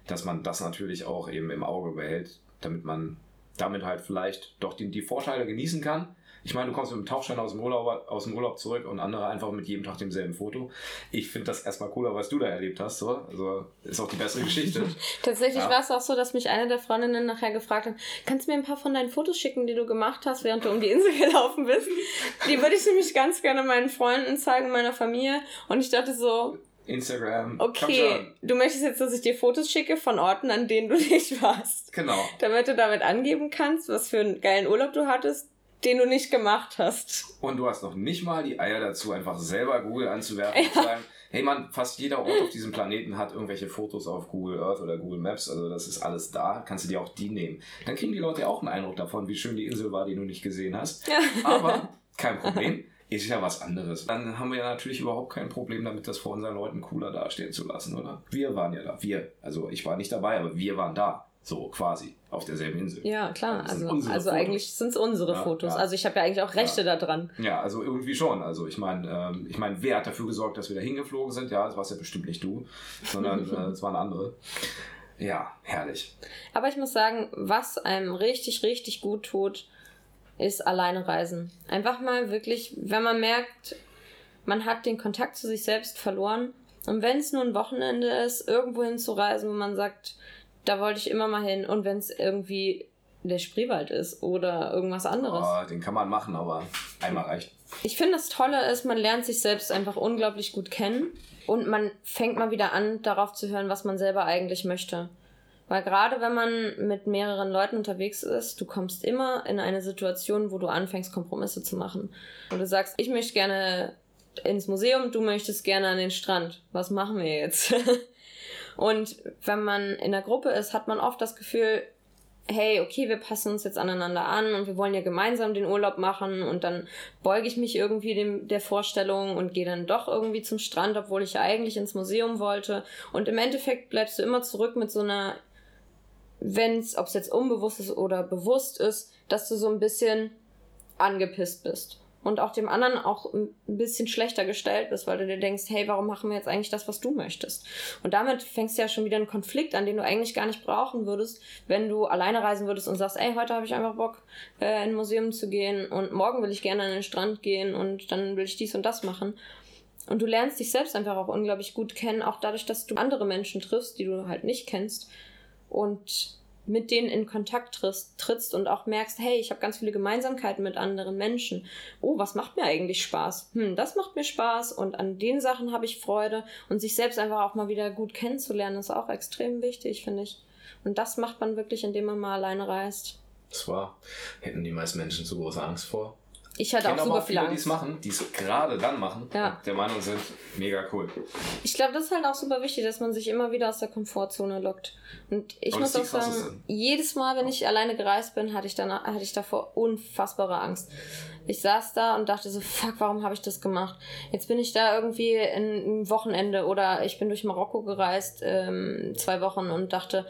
dass man das natürlich auch eben im Auge behält, damit man damit halt vielleicht doch die, die Vorteile genießen kann Ich meine, du kommst mit einem Tauchschein aus dem, Urlaub, aus dem Urlaub zurück und andere einfach mit jedem Tag demselben Foto. Ich finde das erstmal cooler, was du da erlebt hast. So. Also ist auch die bessere Geschichte. Tatsächlich ja. war es auch so, dass mich eine der Freundinnen nachher gefragt hat, kannst du mir ein paar von deinen Fotos schicken, die du gemacht hast, während du um die Insel gelaufen bist? Die würde ich nämlich ganz gerne meinen Freunden zeigen, meiner Familie. Und ich dachte so, Instagram. Okay, du möchtest jetzt, dass ich dir Fotos schicke von Orten, an denen du nicht warst. Genau. Damit du damit angeben kannst, was für einen geilen Urlaub du hattest, den du nicht gemacht hast. Und du hast noch nicht mal die Eier dazu, einfach selber Google anzuwerfen ja. und zu sagen, hey man, fast jeder Ort auf diesem Planeten hat irgendwelche Fotos auf Google Earth oder Google Maps, also das ist alles da, kannst du dir auch die nehmen. Dann kriegen die Leute auch einen Eindruck davon, wie schön die Insel war, die du nicht gesehen hast. Ja. Aber kein Problem ist ja was anderes. Dann haben wir ja natürlich überhaupt kein Problem damit, das vor unseren Leuten cooler dastehen zu lassen, oder? Wir waren ja da. Wir. Also ich war nicht dabei, aber wir waren da. So quasi auf derselben Insel. Ja, klar. Also, also eigentlich sind es unsere ja, Fotos. Ja. Also ich habe ja eigentlich auch Rechte ja. daran. Ja, also irgendwie schon. Also ich meine, ähm, ich meine, wer hat dafür gesorgt, dass wir da hingeflogen sind? Ja, das war ja bestimmt nicht du, sondern äh, es waren andere. Ja, herrlich. Aber ich muss sagen, was einem richtig, richtig gut tut, ist alleine reisen. Einfach mal wirklich, wenn man merkt, man hat den Kontakt zu sich selbst verloren. Und wenn es nur ein Wochenende ist, irgendwo hinzureisen, wo man sagt, da wollte ich immer mal hin. Und wenn es irgendwie der Spreewald ist oder irgendwas anderes. Oh, den kann man machen, aber einmal reicht. Ich finde, das Tolle ist, man lernt sich selbst einfach unglaublich gut kennen und man fängt mal wieder an, darauf zu hören, was man selber eigentlich möchte. Weil gerade wenn man mit mehreren Leuten unterwegs ist, du kommst immer in eine Situation, wo du anfängst, Kompromisse zu machen. Und du sagst, ich möchte gerne ins Museum, du möchtest gerne an den Strand. Was machen wir jetzt? und wenn man in der Gruppe ist, hat man oft das Gefühl, hey, okay, wir passen uns jetzt aneinander an und wir wollen ja gemeinsam den Urlaub machen und dann beuge ich mich irgendwie dem, der Vorstellung und gehe dann doch irgendwie zum Strand, obwohl ich ja eigentlich ins Museum wollte. Und im Endeffekt bleibst du immer zurück mit so einer wenn es, ob es jetzt unbewusst ist oder bewusst ist, dass du so ein bisschen angepisst bist. Und auch dem anderen auch ein bisschen schlechter gestellt bist, weil du dir denkst, hey, warum machen wir jetzt eigentlich das, was du möchtest? Und damit fängst du ja schon wieder einen Konflikt an, den du eigentlich gar nicht brauchen würdest, wenn du alleine reisen würdest und sagst, ey, heute habe ich einfach Bock, äh, in ein Museum zu gehen und morgen will ich gerne an den Strand gehen und dann will ich dies und das machen. Und du lernst dich selbst einfach auch unglaublich gut kennen, auch dadurch, dass du andere Menschen triffst, die du halt nicht kennst und mit denen in Kontakt trittst, trittst und auch merkst, hey, ich habe ganz viele Gemeinsamkeiten mit anderen Menschen. Oh, was macht mir eigentlich Spaß? Hm, das macht mir Spaß und an den Sachen habe ich Freude und sich selbst einfach auch mal wieder gut kennenzulernen, ist auch extrem wichtig, finde ich. Und das macht man wirklich, indem man mal alleine reist. Das war, hätten die meisten Menschen zu große Angst vor. Ich hatte auch super viele, Angst. die es machen, die es gerade dann machen, ja. der Meinung sind, mega cool. Ich glaube, das ist halt auch super wichtig, dass man sich immer wieder aus der Komfortzone lockt. Und ich Und muss auch sagen, jedes Mal, wenn ich alleine gereist bin, hatte ich, danach, hatte ich davor unfassbare Angst. Ich saß da und dachte so, fuck, warum habe ich das gemacht? Jetzt bin ich da irgendwie in, ein Wochenende oder ich bin durch Marokko gereist, ähm, zwei Wochen und dachte,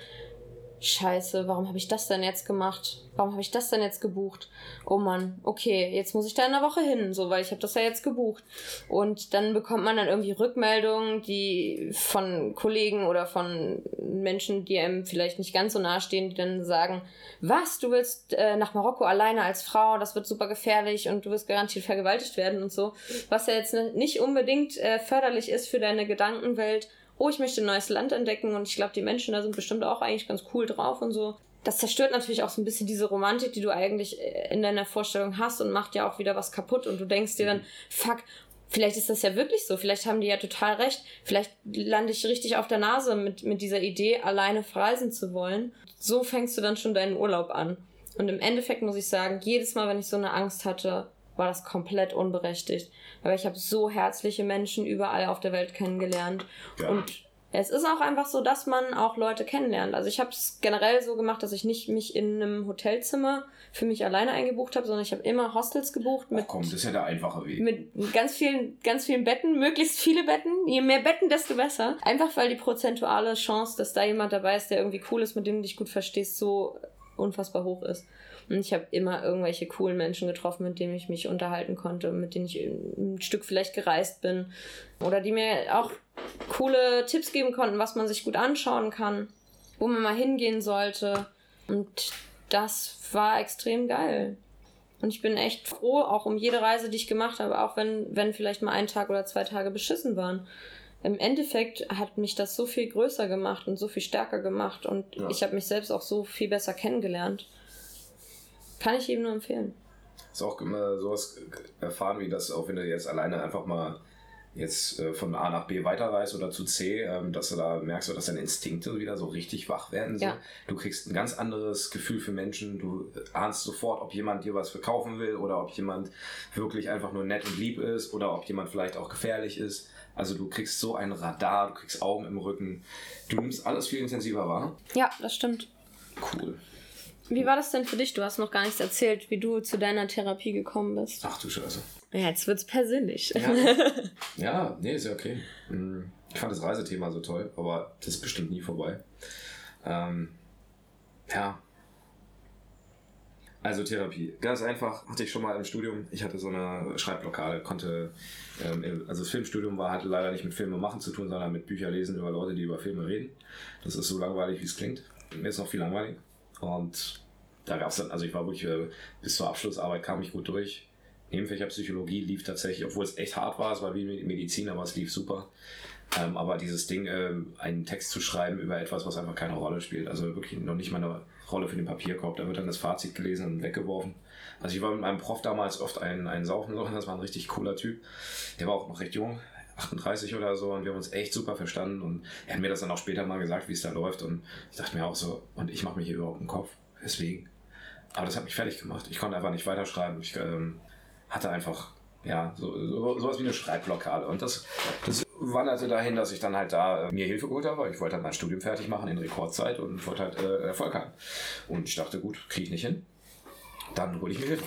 Scheiße, warum habe ich das denn jetzt gemacht? Warum habe ich das denn jetzt gebucht? Oh Mann, okay, jetzt muss ich da in einer Woche hin, so, weil ich habe das ja jetzt gebucht. Und dann bekommt man dann irgendwie Rückmeldungen, die von Kollegen oder von Menschen, die einem vielleicht nicht ganz so nahe stehen, die dann sagen, was, du willst äh, nach Marokko alleine als Frau, das wird super gefährlich und du wirst garantiert vergewaltigt werden und so. Was ja jetzt nicht unbedingt äh, förderlich ist für deine Gedankenwelt oh, ich möchte ein neues Land entdecken und ich glaube, die Menschen da sind bestimmt auch eigentlich ganz cool drauf und so. Das zerstört natürlich auch so ein bisschen diese Romantik, die du eigentlich äh, in deiner Vorstellung hast und macht ja auch wieder was kaputt und du denkst dir dann, fuck, vielleicht ist das ja wirklich so, vielleicht haben die ja total recht, vielleicht lande ich richtig auf der Nase mit, mit dieser Idee, alleine verreisen zu wollen. So fängst du dann schon deinen Urlaub an. Und im Endeffekt muss ich sagen, jedes Mal, wenn ich so eine Angst hatte, war das komplett unberechtigt. Aber ich habe so herzliche Menschen überall auf der Welt kennengelernt. Ja. Und es ist auch einfach so, dass man auch Leute kennenlernt. Also ich habe es generell so gemacht, dass ich nicht mich in einem Hotelzimmer für mich alleine eingebucht habe, sondern ich habe immer Hostels gebucht. Mit, Ach komm, das ist ja der einfache Weg. Mit ganz vielen, ganz vielen Betten, möglichst viele Betten. Je mehr Betten, desto besser. Einfach weil die prozentuale Chance, dass da jemand dabei ist, der irgendwie cool ist, mit dem du dich gut verstehst, so unfassbar hoch ist. Und ich habe immer irgendwelche coolen Menschen getroffen, mit denen ich mich unterhalten konnte, mit denen ich ein Stück vielleicht gereist bin. Oder die mir auch coole Tipps geben konnten, was man sich gut anschauen kann, wo man mal hingehen sollte. Und das war extrem geil. Und ich bin echt froh, auch um jede Reise, die ich gemacht habe, auch wenn, wenn vielleicht mal ein Tag oder zwei Tage beschissen waren. Im Endeffekt hat mich das so viel größer gemacht und so viel stärker gemacht und ja. ich habe mich selbst auch so viel besser kennengelernt. Kann ich ihm nur empfehlen. Du auch immer sowas erfahren, wie das, auch wenn du jetzt alleine einfach mal jetzt äh, von A nach B weiterreist oder zu C, ähm, dass du da merkst, dass deine Instinkte wieder so richtig wach werden. So. Ja. Du kriegst ein ganz anderes Gefühl für Menschen. Du ahnst sofort, ob jemand dir was verkaufen will oder ob jemand wirklich einfach nur nett und lieb ist oder ob jemand vielleicht auch gefährlich ist. Also du kriegst so ein Radar, du kriegst Augen im Rücken. Du nimmst alles viel intensiver wahr. Ja, das stimmt. Cool. Wie war das denn für dich? Du hast noch gar nichts erzählt, wie du zu deiner Therapie gekommen bist. Ach du Scheiße. Ja, jetzt wird's persönlich. Ja, ja nee, ist ja okay. Hm, ich fand das Reisethema so toll, aber das ist bestimmt nie vorbei. Ähm, ja. Also Therapie. Ganz einfach, hatte ich schon mal im Studium. Ich hatte so eine Schreibblockade, konnte, ähm, also das Filmstudium war, hatte leider nicht mit Filme machen zu tun, sondern mit Bücher lesen über Leute, die über Filme reden. Das ist so langweilig, wie es klingt. Mir ist noch viel langweilig. Und da gab es dann, also ich war wirklich äh, bis zur Abschlussarbeit kam ich gut durch. Nebenfächer Psychologie lief tatsächlich, obwohl es echt hart war, es war wie Medizin, aber es lief super. Ähm, aber dieses Ding, ähm, einen Text zu schreiben über etwas, was einfach keine Rolle spielt, also wirklich noch nicht mal eine Rolle für den Papierkorb, da wird dann das Fazit gelesen und weggeworfen. Also ich war mit meinem Prof damals oft ein, ein Saufen, das war ein richtig cooler Typ. Der war auch noch recht jung, 38 oder so und wir haben uns echt super verstanden und er hat mir das dann auch später mal gesagt, wie es da läuft und ich dachte mir auch so, und ich mache mir hier überhaupt einen Kopf, deswegen. Aber das hat mich fertig gemacht. Ich konnte einfach nicht weiterschreiben. Ich ähm, hatte einfach, ja, so, so, sowas wie eine Schreibblockade und das, das wanderte dahin, dass ich dann halt da äh, mir Hilfe geholt habe. Ich wollte halt mein Studium fertig machen in Rekordzeit und wollte halt äh, Erfolg haben. Und ich dachte, gut, kriege ich nicht hin. Dann hole ich mir Hilfe.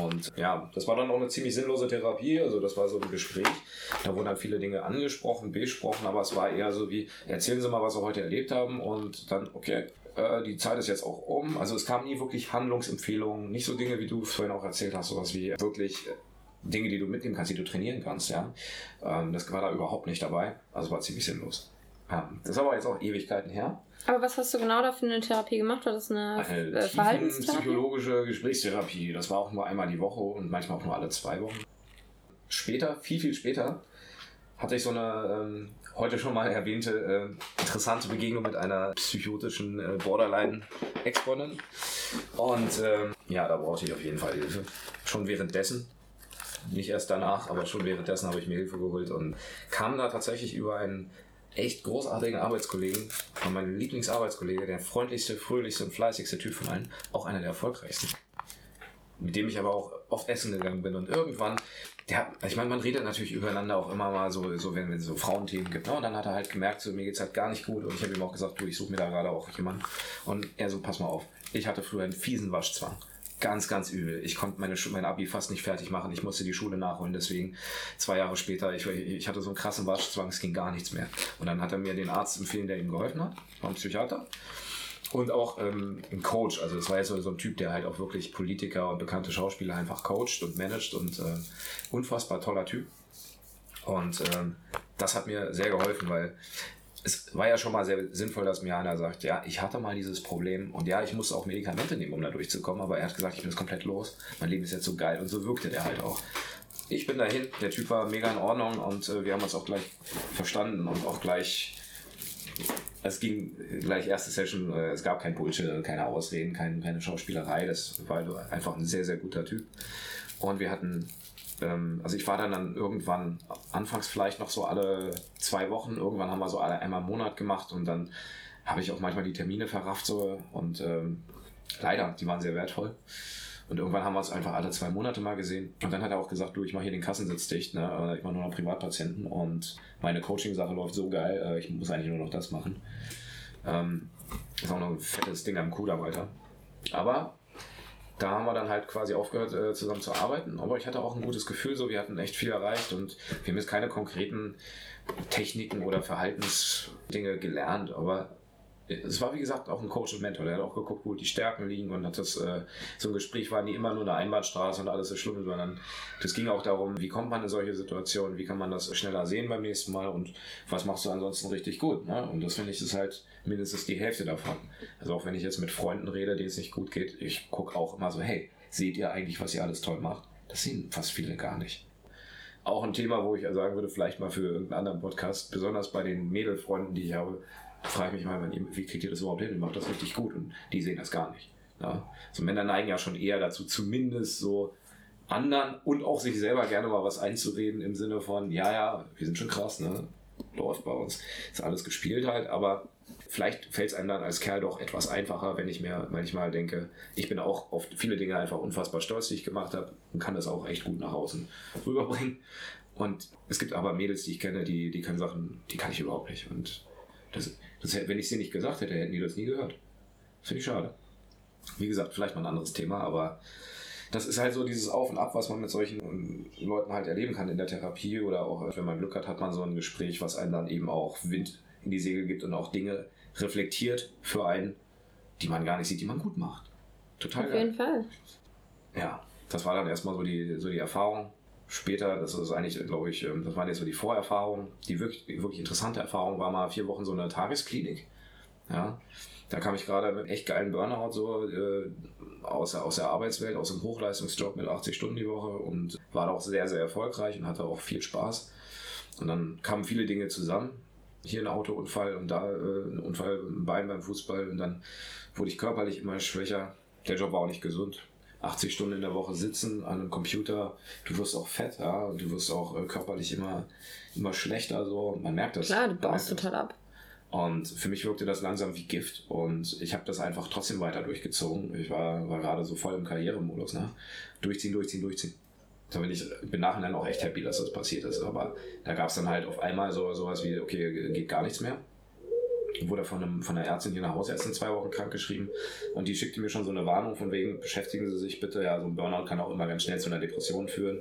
Und ja, das war dann auch eine ziemlich sinnlose Therapie. Also das war so ein Gespräch. Da wurden dann viele Dinge angesprochen, besprochen, aber es war eher so wie, erzählen Sie mal, was Sie heute erlebt haben und dann, okay, äh, die Zeit ist jetzt auch um. Also es kamen nie wirklich Handlungsempfehlungen, nicht so Dinge, wie du vorhin auch erzählt hast, sowas wie wirklich Dinge, die du mitnehmen kannst, die du trainieren kannst, ja. Ähm, das war da überhaupt nicht dabei. Also war ziemlich sinnlos. Ja, das ist aber jetzt auch Ewigkeiten her. Aber was hast du genau da für eine Therapie gemacht? War das eine, eine Verhaltenstherapie? psychologische Gesprächstherapie. Das war auch nur einmal die Woche und manchmal auch nur alle zwei Wochen. Später, viel, viel später, hatte ich so eine ähm, heute schon mal erwähnte äh, interessante Begegnung mit einer psychotischen äh, Borderline-Ex-Freundin. Und ähm, ja, da brauchte ich auf jeden Fall Hilfe. Schon währenddessen. Nicht erst danach, aber schon währenddessen habe ich mir Hilfe geholt und kam da tatsächlich über einen echt großartigen Arbeitskollegen, von meinem Lieblingsarbeitskollege, der freundlichste, fröhlichste und fleißigste Typ von allen, auch einer der erfolgreichsten. Mit dem ich aber auch oft essen gegangen bin und irgendwann, der, ich meine, man redet natürlich übereinander auch immer mal so, so wenn es so Frauenthemen gibt. Ne? Und dann hat er halt gemerkt, so mir geht's halt gar nicht gut und ich habe ihm auch gesagt, du, ich suche mir da gerade auch jemanden. Und er so, pass mal auf, ich hatte früher einen fiesen Waschzwang ganz, ganz übel. Ich konnte meine mein Abi fast nicht fertig machen. Ich musste die Schule nachholen. Deswegen zwei Jahre später, ich, ich hatte so einen krassen Waschzwang, es ging gar nichts mehr. Und dann hat er mir den Arzt empfehlen, der ihm geholfen hat, war Psychiater. Und auch ähm, ein Coach, also das war jetzt so, so ein Typ, der halt auch wirklich Politiker und bekannte Schauspieler einfach coacht und managt und äh, unfassbar toller Typ. Und ähm, das hat mir sehr geholfen, weil es war ja schon mal sehr sinnvoll, dass mir einer sagt, ja, ich hatte mal dieses Problem und ja, ich musste auch Medikamente nehmen, um da durchzukommen, aber er hat gesagt, ich bin jetzt komplett los, mein Leben ist jetzt so geil und so wirkte der halt auch. Ich bin dahin, der Typ war mega in Ordnung und äh, wir haben uns auch gleich verstanden und auch gleich, es ging gleich erste Session, äh, es gab kein Bullshit, keine Ausreden, kein, keine Schauspielerei, das war einfach ein sehr, sehr guter Typ. Und wir hatten ähm, also ich war dann, dann irgendwann, anfangs vielleicht noch so alle zwei Wochen, irgendwann haben wir so alle einmal im Monat gemacht und dann habe ich auch manchmal die Termine verrafft so und ähm, leider, die waren sehr wertvoll. Und irgendwann haben wir uns einfach alle zwei Monate mal gesehen. Und dann hat er auch gesagt, du, ich mache hier den Kassensitz dicht, ne? ich mache nur noch Privatpatienten und meine Coaching-Sache läuft so geil, äh, ich muss eigentlich nur noch das machen. Ähm, ist auch noch ein fettes Ding am Kudamm, Alter. Aber da haben wir dann halt quasi aufgehört, äh, zusammen zu arbeiten. Aber ich hatte auch ein gutes Gefühl, so wir hatten echt viel erreicht und wir haben jetzt keine konkreten Techniken oder Verhaltensdinge gelernt, aber es war wie gesagt auch ein Coach und Mentor, der hat auch geguckt, wo die Stärken liegen und hat das, äh, so ein Gespräch war nie immer nur eine Einbahnstraße und alles ist schlimm, sondern das ging auch darum, wie kommt man in solche Situationen, wie kann man das schneller sehen beim nächsten Mal und was machst du ansonsten richtig gut. Ne? Und das finde ich ist halt mindestens die Hälfte davon. Also auch wenn ich jetzt mit Freunden rede, denen es nicht gut geht, ich gucke auch immer so, hey, seht ihr eigentlich, was ihr alles toll macht? Das sehen fast viele gar nicht. Auch ein Thema, wo ich sagen würde, vielleicht mal für irgendeinen anderen Podcast, besonders bei den Mädelfreunden, die ich habe, frage ich mich mal, wie kriegt ihr das überhaupt hin? Macht das richtig gut und die sehen das gar nicht. Ja? So Männer neigen ja schon eher dazu, zumindest so anderen und auch sich selber gerne mal was einzureden im Sinne von, ja, ja, wir sind schon krass, ne? Läuft bei uns. Ist alles gespielt halt, aber vielleicht fällt es einem dann als Kerl doch etwas einfacher, wenn ich mir manchmal denke, ich bin auch auf viele Dinge einfach unfassbar stolz, die ich gemacht habe und kann das auch echt gut nach außen rüberbringen. Und es gibt aber Mädels, die ich kenne, die, die können Sachen, die kann ich überhaupt nicht. Und das, das, wenn ich sie nicht gesagt hätte, hätten die das nie gehört. Finde ich schade. Wie gesagt, vielleicht mal ein anderes Thema, aber das ist halt so dieses Auf und Ab, was man mit solchen Leuten halt erleben kann in der Therapie oder auch, wenn man Glück hat, hat man so ein Gespräch, was einem dann eben auch Wind in die Segel gibt und auch Dinge reflektiert für einen, die man gar nicht sieht, die man gut macht. Total Auf geil. jeden Fall. Ja, das war dann erstmal so die, so die Erfahrung. Später, das ist eigentlich, glaube ich, ähm, das waren jetzt so die Vorerfahrungen. Die wirklich, wirklich interessante Erfahrung war mal vier Wochen so eine Tagesklinik. Ja, da kam ich gerade mit echt geilen Burnout so äh, aus, der, aus der Arbeitswelt, aus dem Hochleistungsjob mit 80 Stunden die Woche und war auch sehr, sehr erfolgreich und hatte auch viel Spaß. Und dann kamen viele Dinge zusammen. Hier ein Autounfall und da äh, ein Unfall im Bein beim Fußball und dann wurde ich körperlich immer schwächer. Der Job war auch nicht gesund. 80 Stunden in der Woche sitzen an einem Computer, du wirst auch fett, ja, und du wirst auch äh, körperlich immer, immer schlechter, so. Man merkt das. Klar, du baust das. total ab. Und für mich wirkte das langsam wie Gift und ich habe das einfach trotzdem weiter durchgezogen. Ich war, war gerade so voll im Karrieremodus, ne? Durchziehen, durchziehen, durchziehen. Da bin ich bin nachher auch echt happy, dass das passiert ist. Aber da gab es dann halt auf einmal so sowas wie, okay, geht gar nichts mehr. Wurde von, einem, von einer Ärztin hier, einer Hausärztin, zwei Wochen krank geschrieben und die schickte mir schon so eine Warnung von wegen, beschäftigen Sie sich bitte, ja, so ein Burnout kann auch immer ganz schnell zu einer Depression führen.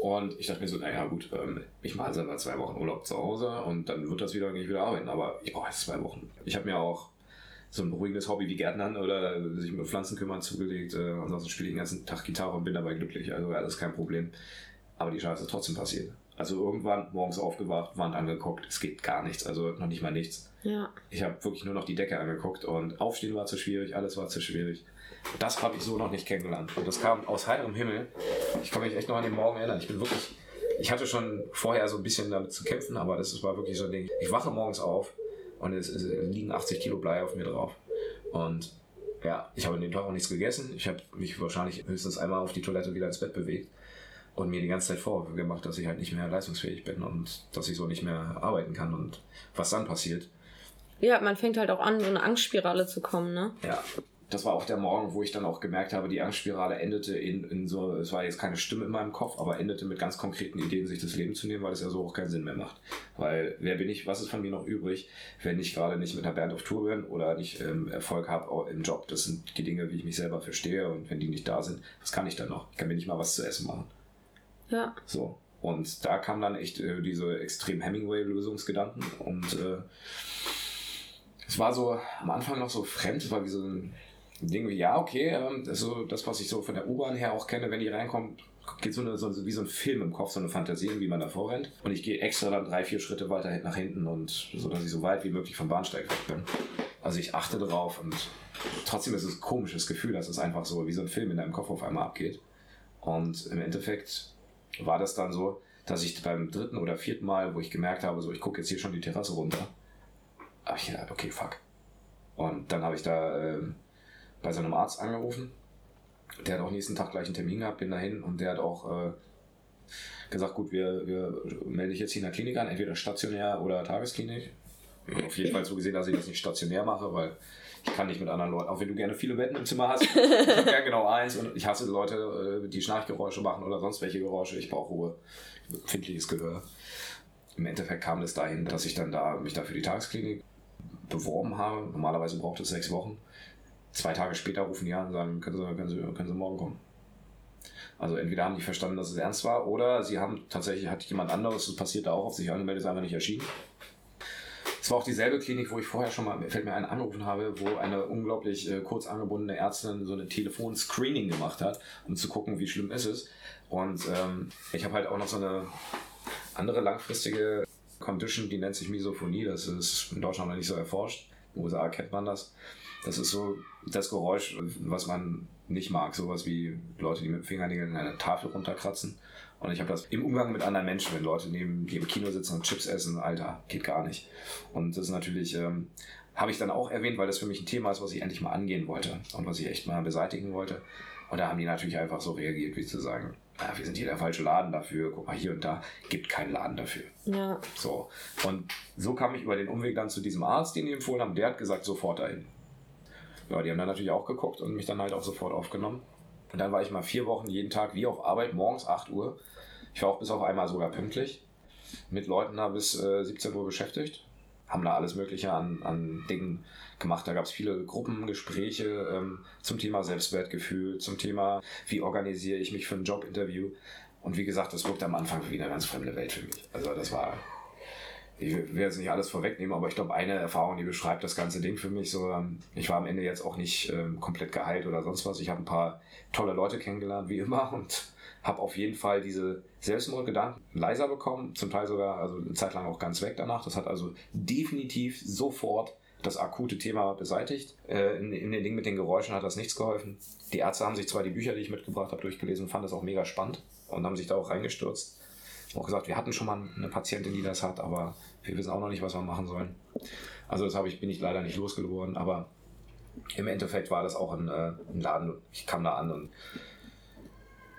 Und ich dachte mir so, naja gut, ähm, ich mache selber zwei Wochen Urlaub zu Hause und dann wird das wieder, gehe wieder arbeiten. Aber ich brauche jetzt zwei Wochen. Ich habe mir auch so ein beruhigendes Hobby wie Gärtnern oder sich um Pflanzen kümmern zugelegt. Äh, ansonsten spiele ich den ganzen Tag Gitarre und bin dabei glücklich. Also alles kein Problem. Aber die Scheiße ist trotzdem passiert. Also irgendwann morgens aufgewacht, Wand angeguckt, es geht gar nichts, also noch nicht mal nichts. Ja. Ich habe wirklich nur noch die Decke angeguckt und aufstehen war zu schwierig, alles war zu schwierig. Das habe ich so noch nicht kennengelernt. Und das kam aus heiterem Himmel. Ich kann mich echt noch an den Morgen erinnern. Ich bin wirklich, ich hatte schon vorher so ein bisschen damit zu kämpfen, aber das war wirklich so ein Ding. Ich wache morgens auf und es, es liegen 80 Kilo Blei auf mir drauf. Und ja, ich habe an dem Tag auch nichts gegessen. Ich habe mich wahrscheinlich höchstens einmal auf die Toilette wieder ins Bett bewegt und mir die ganze Zeit Vorwürfe gemacht, dass ich halt nicht mehr leistungsfähig bin und dass ich so nicht mehr arbeiten kann und was dann passiert. Ja, man fängt halt auch an, so eine Angstspirale zu kommen, ne? Ja, das war auch der Morgen, wo ich dann auch gemerkt habe, die Angstspirale endete in, in so, es war jetzt keine Stimme in meinem Kopf, aber endete mit ganz konkreten Ideen, sich das Leben zu nehmen, weil es ja so auch keinen Sinn mehr macht. Weil wer bin ich, was ist von mir noch übrig, wenn ich gerade nicht mit einer Band auf Tour bin oder nicht ähm, Erfolg habe im Job. Das sind die Dinge, wie ich mich selber verstehe und wenn die nicht da sind, was kann ich dann noch? Ich kann mir nicht mal was zu essen machen. Ja. So. Und da kam dann echt äh, diese extrem Hemingway-Lösungsgedanken und äh, es war so am Anfang noch so fremd, es war wie so ein Ding wie, ja, okay, ähm, das, so, das, was ich so von der U-Bahn her auch kenne, wenn die reinkommt, geht so, eine, so wie so ein Film im Kopf, so eine Fantasie, wie man davor rennt. Und ich gehe extra dann drei, vier Schritte weiter nach hinten und so, dass ich so weit wie möglich vom Bahnsteig weg bin. Also ich achte darauf und trotzdem ist es ein komisches Gefühl, dass es einfach so wie so ein Film in deinem Kopf auf einmal abgeht. Und im Endeffekt war das dann so, dass ich beim dritten oder vierten Mal, wo ich gemerkt habe, so ich gucke jetzt hier schon die Terrasse runter, habe ich gedacht, okay, fuck. Und dann habe ich da ähm, bei seinem Arzt angerufen. Der hat auch nächsten Tag gleich einen Termin gehabt, bin dahin und der hat auch äh, gesagt, gut, wir, wir melden dich jetzt hier in der Klinik an, entweder stationär oder Tagesklinik. Auf jeden Fall so gesehen, dass ich das nicht stationär mache, weil ich kann nicht mit anderen Leuten, auch wenn du gerne viele Betten im Zimmer hast, ich habe gerne genau eins und ich hasse Leute, äh, die Schnarchgeräusche machen oder sonst welche Geräusche. Ich brauche Ruhe, empfindliches Gehör. Im Endeffekt kam es dahin, dass ich dann da mich da für die Tagesklinik beworben habe. Normalerweise braucht es sechs Wochen. Zwei Tage später rufen die an und sagen, können Sie, können Sie, können Sie morgen kommen. Also entweder haben die verstanden, dass es ernst war, oder sie haben tatsächlich, hat jemand anderes, das passiert da auch, auf sich angemeldet, ist einfach nicht erschienen. Es war auch dieselbe Klinik, wo ich vorher schon mal, fällt mir ein, angerufen habe, wo eine unglaublich äh, kurz angebundene Ärztin so eine Telefon-Screening gemacht hat, um zu gucken, wie schlimm ist es. Und ähm, ich habe halt auch noch so eine andere langfristige Condition, die nennt sich Misophonie, das ist in Deutschland noch nicht so erforscht. USA kennt man das. Das ist so das Geräusch, was man nicht mag. Sowas wie Leute, die mit Fingernägeln eine Tafel runterkratzen. Und ich habe das im Umgang mit anderen Menschen, wenn Leute neben die im Kino sitzen und Chips essen, Alter, geht gar nicht. Und das ist natürlich, ähm, habe ich dann auch erwähnt, weil das für mich ein Thema ist, was ich endlich mal angehen wollte und was ich echt mal beseitigen wollte. Und da haben die natürlich einfach so reagiert, wie zu sagen, ja, wir sind hier der falsche Laden dafür, guck mal hier und da, gibt keinen Laden dafür. Ja. So. Und so kam ich über den Umweg dann zu diesem Arzt, den die empfohlen haben, der hat gesagt, sofort dahin. Ja, die haben dann natürlich auch geguckt und mich dann halt auch sofort aufgenommen. Und dann war ich mal vier Wochen jeden Tag wie auf Arbeit, morgens 8 Uhr. Ich war auch bis auf einmal sogar pünktlich. Mit Leuten da bis äh, 17 Uhr beschäftigt. Haben da alles Mögliche an, an Dingen gemacht. Da gab es viele Gruppengespräche ähm, zum Thema Selbstwertgefühl, zum Thema, wie organisiere ich mich für ein Jobinterview. Und wie gesagt, das wirkte am Anfang wie eine ganz fremde Welt für mich. Also das war ich will jetzt nicht alles vorwegnehmen, aber ich glaube, eine Erfahrung, die beschreibt das ganze Ding für mich so, ähm, ich war am Ende jetzt auch nicht ähm, komplett geheilt oder sonst was. Ich habe ein paar tolle Leute kennengelernt, wie immer, und habe auf jeden Fall diese Selbstmordgedanken leiser bekommen, zum Teil sogar, also eine Zeit lang auch ganz weg danach. Das hat also definitiv sofort das akute Thema beseitigt. Äh, in, in den Dingen mit den Geräuschen hat das nichts geholfen. Die Ärzte haben sich zwar die Bücher, die ich mitgebracht habe, durchgelesen, fanden das auch mega spannend und haben sich da auch reingestürzt. Auch gesagt, wir hatten schon mal eine Patientin, die das hat, aber wir wissen auch noch nicht, was wir machen sollen. Also das ich, bin ich leider nicht losgeworden, aber im Endeffekt war das auch ein, äh, ein Laden. Ich kam da an und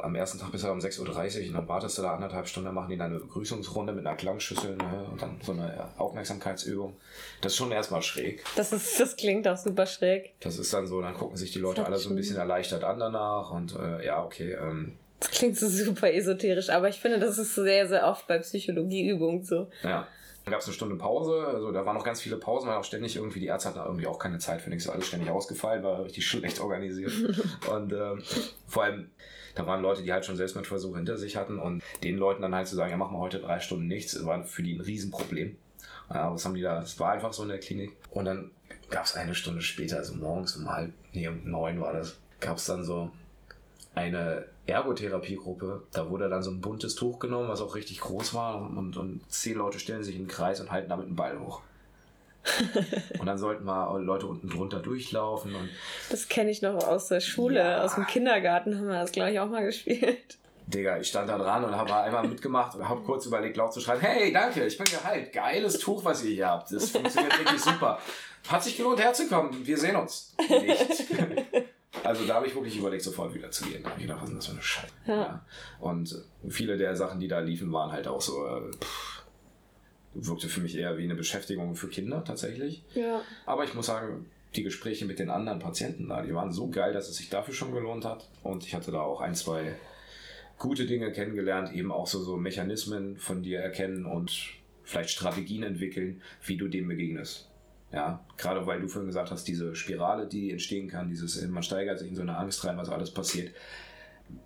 am ersten Tag bist du um 6.30 Uhr und dann wartest du da anderthalb Stunden, dann machen die dann eine Begrüßungsrunde mit einer Klangschüssel ne, und dann so eine Aufmerksamkeitsübung. Das ist schon erstmal schräg. Das, ist, das klingt auch super schräg. Das ist dann so, dann gucken sich die Leute alle so ein bisschen erleichtert an danach und äh, ja, okay. Ähm, das klingt so super esoterisch, aber ich finde, das ist sehr, sehr oft bei Psychologieübungen so. Ja. Dann gab es eine Stunde Pause, also da waren noch ganz viele Pausen, weil auch ständig irgendwie, die Ärzte hatten irgendwie auch keine Zeit für nichts, alles ständig ausgefallen, war richtig schlecht organisiert. und ähm, vor allem, da waren Leute, die halt schon Selbstmordversuche hinter sich hatten und den Leuten dann halt zu sagen, ja, machen wir heute drei Stunden nichts, war für die ein Riesenproblem. Ja, was haben die da? Es war einfach so in der Klinik. Und dann gab es eine Stunde später, also morgens um halb, nee, um neun war das, gab es dann so eine Ergotherapiegruppe. Da wurde dann so ein buntes Tuch genommen, was auch richtig groß war. Und, und zehn Leute stellen sich in den Kreis und halten damit einen Ball hoch. und dann sollten mal Leute unten drunter durchlaufen. Und das kenne ich noch aus der Schule, ja. aus dem Kindergarten haben wir das, glaube ich, auch mal gespielt. Digga, ich stand da dran und habe einmal mitgemacht und habe kurz überlegt, laut zu schreien, hey, danke, ich bin geheilt. Geiles Tuch, was ihr hier habt. Das funktioniert wirklich super. Hat sich gelohnt, herzukommen. Wir sehen uns. Nicht. Also da habe ich wirklich überlegt, sofort wieder zu gehen. Da habe ich gedacht, was ist das für eine Scheiße? Ja. ja. Und viele der Sachen, die da liefen, waren halt auch so, äh, pff, wirkte für mich eher wie eine Beschäftigung für Kinder tatsächlich. Ja. Aber ich muss sagen, die Gespräche mit den anderen Patienten da, die waren so geil, dass es sich dafür schon gelohnt hat. Und ich hatte da auch ein, zwei gute Dinge kennengelernt, eben auch so, so Mechanismen von dir erkennen und vielleicht Strategien entwickeln, wie du dem begegnest. Ja, gerade weil du vorhin gesagt hast, diese Spirale, die entstehen kann, dieses, man steigert sich in so eine Angst rein, was alles passiert.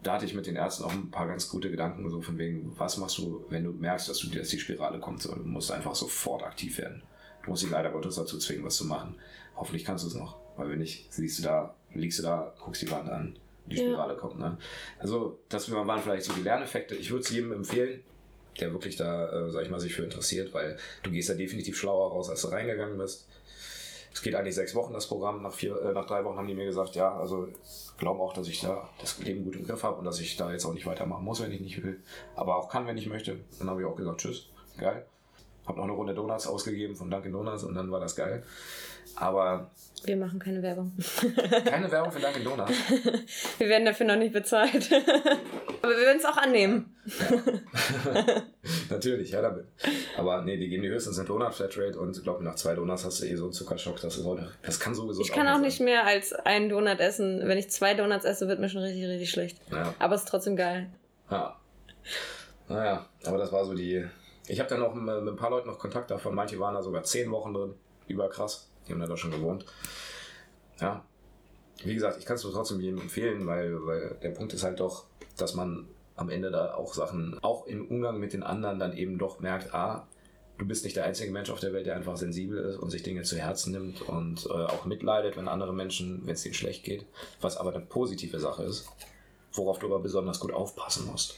Da hatte ich mit den Ärzten auch ein paar ganz gute Gedanken, so von wegen, was machst du, wenn du merkst, dass, du, dass die Spirale kommt, so, du musst einfach sofort aktiv werden. Du musst dich leider Gottes dazu zwingen, was zu machen. Hoffentlich kannst du es noch, weil wenn nicht, siehst du da, liegst du da, guckst die Wand an, die Spirale ja. kommt. Ne? Also, das waren vielleicht so die Lerneffekte. Ich würde es jedem empfehlen, der wirklich da, äh, sag ich mal, sich für interessiert, weil du gehst da definitiv schlauer raus, als du reingegangen bist. Es geht eigentlich sechs Wochen, das Programm. Nach, vier, äh, nach drei Wochen haben die mir gesagt, ja, also glauben auch, dass ich da das Leben gut im Griff habe und dass ich da jetzt auch nicht weitermachen muss, wenn ich nicht will. Aber auch kann, wenn ich möchte. Dann habe ich auch gesagt, tschüss, geil. Hab noch eine Runde Donuts ausgegeben von Dunkin' Donuts und dann war das geil. Aber. Wir machen keine Werbung. Keine Werbung für Dunkin' Donuts. Wir werden dafür noch nicht bezahlt. Aber wir werden es auch annehmen. Ja. Natürlich, ja, damit. Aber nee, die geben die höchstens eine Donut-Flatrate und ich glaube, nach zwei Donuts hast du eh so einen Zuckerschock, dass du das kann so gesund Ich kann auch, auch nicht mehr als einen Donut essen. Wenn ich zwei Donuts esse, wird mir schon richtig, richtig schlecht. Ja. Aber es ist trotzdem geil. Ja. Naja, aber das war so die. Ich habe dann auch mit ein paar Leuten noch Kontakt davon. Manche waren da sogar zehn Wochen drin. Überkrass. Die haben da schon gewohnt. Ja. Wie gesagt, ich kann es trotzdem jedem empfehlen, weil, weil der Punkt ist halt doch, dass man am Ende da auch Sachen, auch im Umgang mit den anderen dann eben doch merkt, ah, du bist nicht der einzige Mensch auf der Welt, der einfach sensibel ist und sich Dinge zu Herzen nimmt und äh, auch mitleidet, wenn andere Menschen, wenn es denen schlecht geht, was aber eine positive Sache ist, worauf du aber besonders gut aufpassen musst.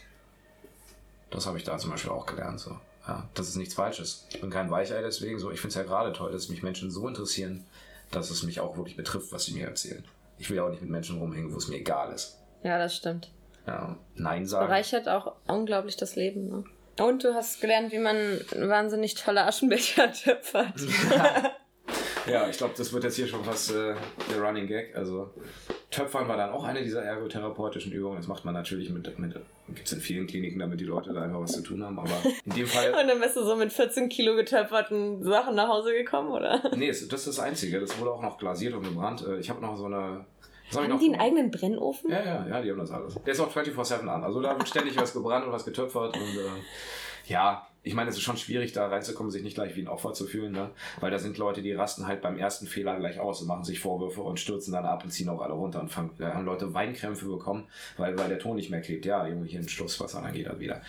Das habe ich da zum Beispiel auch gelernt. So. Ja, das ist nichts Falsches. Ich bin kein Weichei deswegen so. Ich finde es ja gerade toll, dass mich Menschen so interessieren, dass es mich auch wirklich betrifft, was sie mir erzählen. Ich will ja auch nicht mit Menschen rumhängen, wo es mir egal ist. Ja, das stimmt. Ja, Nein sagen. Bereichert auch unglaublich das Leben. Ne? Und du hast gelernt, wie man wahnsinnig tolle Aschenbecher töpfert. ja, ich glaube, das wird jetzt hier schon fast äh, der Running Gag. Also Töpfern war dann auch eine dieser ergotherapeutischen Übungen. Das macht man natürlich mit, mit gibt es in vielen Kliniken, damit die Leute da einfach was zu tun haben. Aber in dem Fall. Und dann bist du so mit 14 Kilo getöpferten Sachen nach Hause gekommen, oder? Nee, das ist das Einzige. Das wurde auch noch glasiert und gebrannt. Äh, ich habe noch so eine haben noch, die einen eigenen Brennofen? Ja, ja, ja, die haben das alles. Der ist auch 24-7 an. Also da wird ständig was gebrannt und was getöpfert und äh, ja, ich meine, es ist schon schwierig, da reinzukommen, sich nicht gleich wie ein Opfer zu fühlen, ne? Weil da sind Leute, die rasten halt beim ersten Fehler gleich aus und machen sich Vorwürfe und stürzen dann ab und ziehen auch alle runter und fangen, da haben Leute Weinkrämpfe bekommen, weil, weil der Ton nicht mehr klebt. Ja, Junge, hier ein Stoßwasser, dann geht er wieder.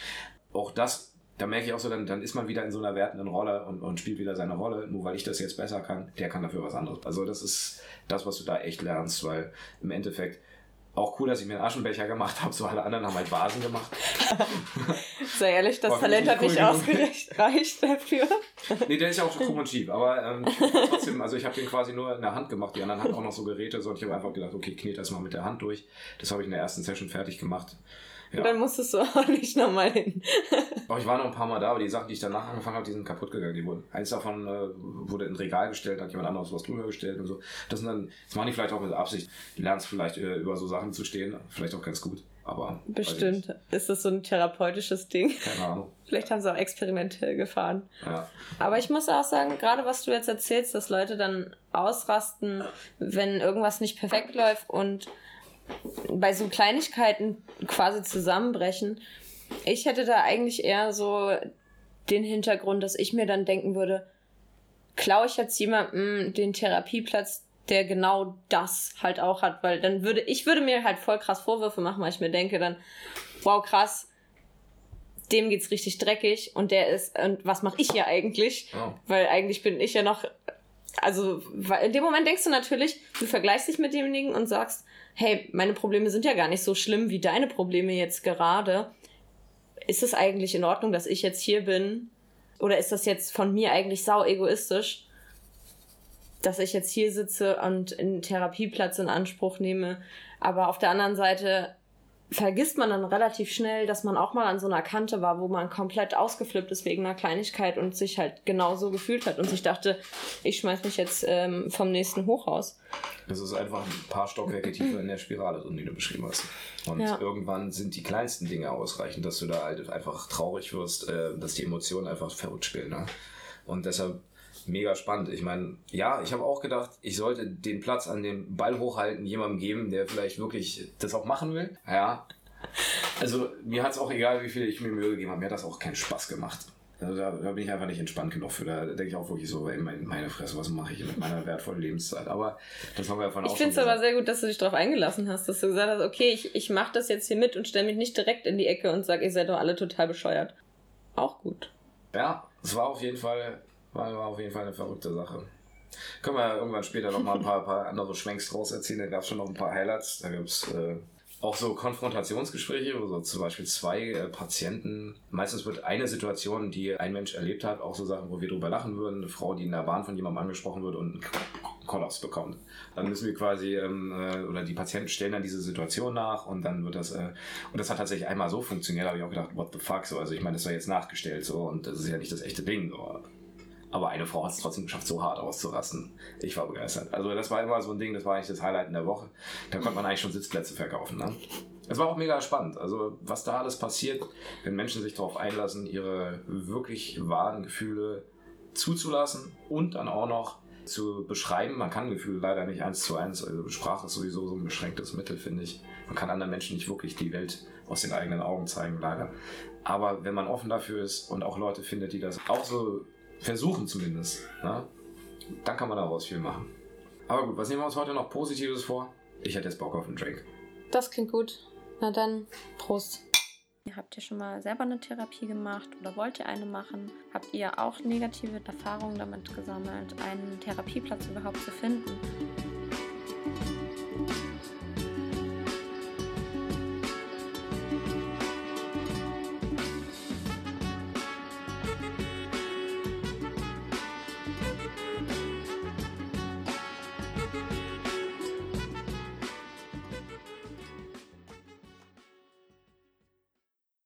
Auch das, da merke ich auch so, dann, dann ist man wieder in so einer wertenden Rolle und, und spielt wieder seine Rolle. Nur weil ich das jetzt besser kann, der kann dafür was anderes. Also das ist das, was du da echt lernst, weil im Endeffekt, auch cool, dass ich mir einen Aschenbecher gemacht habe. So alle anderen haben halt Vasen gemacht. Sehr ehrlich, das War Talent hat nicht cool ausgereicht dafür. nee, der ist ja auch schon krumm und schief. Aber ähm, trotzdem, also ich habe den quasi nur in der Hand gemacht. Die anderen hatten auch noch so Geräte. So, und ich habe einfach gedacht, okay, knet das mal mit der Hand durch. Das habe ich in der ersten Session fertig gemacht. Ja. Und dann musstest du auch nicht nochmal hin. Auch ich war noch ein paar Mal da, aber die Sachen, die ich danach angefangen habe, die sind kaputt gegangen. Die wurden, eins davon äh, wurde in Regal gestellt, hat jemand anderes was drüber gestellt und so. Das sind dann, das machen die vielleicht auch mit Absicht. Du lernst vielleicht äh, über so Sachen zu stehen, vielleicht auch ganz gut. Aber Bestimmt. Ist das so ein therapeutisches Ding? Keine Ahnung. Vielleicht haben sie auch Experimente gefahren. Ja. Aber ich muss auch sagen, gerade was du jetzt erzählst, dass Leute dann ausrasten, wenn irgendwas nicht perfekt läuft und bei so Kleinigkeiten quasi zusammenbrechen. Ich hätte da eigentlich eher so den Hintergrund, dass ich mir dann denken würde, klaue ich jetzt jemandem den Therapieplatz, der genau das halt auch hat, weil dann würde ich würde mir halt voll krass Vorwürfe machen, weil ich mir denke dann, wow krass, dem geht's richtig dreckig und der ist und was mache ich hier eigentlich? Oh. Weil eigentlich bin ich ja noch also in dem Moment denkst du natürlich, du vergleichst dich mit demjenigen und sagst, hey, meine Probleme sind ja gar nicht so schlimm wie deine Probleme jetzt gerade. Ist es eigentlich in Ordnung, dass ich jetzt hier bin? Oder ist das jetzt von mir eigentlich sau egoistisch, dass ich jetzt hier sitze und einen Therapieplatz in Anspruch nehme? Aber auf der anderen Seite vergisst man dann relativ schnell, dass man auch mal an so einer Kante war, wo man komplett ausgeflippt ist wegen einer Kleinigkeit und sich halt genau so gefühlt hat und sich dachte, ich schmeiß mich jetzt ähm, vom nächsten Hochhaus. Das ist einfach ein paar Stockwerke tiefer in der Spirale drin, die du beschrieben hast. Und ja. irgendwann sind die kleinsten Dinge ausreichend, dass du da halt einfach traurig wirst, äh, dass die Emotionen einfach verrückt spielen. Ne? Und deshalb mega spannend. Ich meine, ja, ich habe auch gedacht, ich sollte den Platz an dem Ball hochhalten jemandem geben, der vielleicht wirklich das auch machen will. Ja. Also mir hat es auch egal, wie viel ich mir Mühe gegeben habe, mir hat das auch keinen Spaß gemacht. Also da, da, bin ich einfach nicht entspannt genug für. Da denke ich auch wirklich so, meine Fresse, was mache ich mit meiner wertvollen Lebenszeit? Aber das haben wir ja von Ich finde es aber sehr gut, dass du dich darauf eingelassen hast, dass du gesagt hast, okay, ich, ich mache das jetzt hier mit und stelle mich nicht direkt in die Ecke und sage, ihr seid doch alle total bescheuert. Auch gut. Ja, es war auf jeden Fall war, war auf jeden Fall eine verrückte Sache. Können wir irgendwann später noch mal ein paar, paar andere Schwenks draus erzählen. Da gab es schon noch ein paar Highlights. Da gab es äh, auch so Konfrontationsgespräche, wo so zum Beispiel zwei äh, Patienten, meistens wird eine Situation, die ein Mensch erlebt hat, auch so Sachen, wo wir drüber lachen würden, eine Frau, die in der Bahn von jemandem angesprochen wird und einen Kollaps bekommt. Dann müssen wir quasi, ähm, äh, oder die Patienten stellen dann diese Situation nach und dann wird das, äh, und das hat tatsächlich einmal so funktioniert, habe ich auch gedacht, what the fuck, so, also ich meine, das war jetzt nachgestellt, so, und das ist ja nicht das echte Ding, so. Aber eine Frau hat es trotzdem geschafft, so hart auszurasten. Ich war begeistert. Also das war immer so ein Ding, das war eigentlich das Highlight in der Woche. Da konnte man eigentlich schon Sitzplätze verkaufen. Ne? Es war auch mega spannend. Also was da alles passiert, wenn Menschen sich darauf einlassen, ihre wirklich wahren Gefühle zuzulassen und dann auch noch zu beschreiben. Man kann Gefühle leider nicht eins zu eins. Also Sprache ist sowieso so ein beschränktes Mittel, finde ich. Man kann anderen Menschen nicht wirklich die Welt aus den eigenen Augen zeigen, leider. Aber wenn man offen dafür ist und auch Leute findet, die das auch so versuchen zumindest, na, dann kann man daraus viel machen. Aber gut, was nehmen wir uns heute noch Positives vor? Ich hätte jetzt Bock auf einen Drink. Das klingt gut. Na dann, Prost. Habt ihr schon mal selber eine Therapie gemacht oder wollt ihr eine machen? Habt ihr auch negative Erfahrungen damit gesammelt, einen Therapieplatz überhaupt zu finden?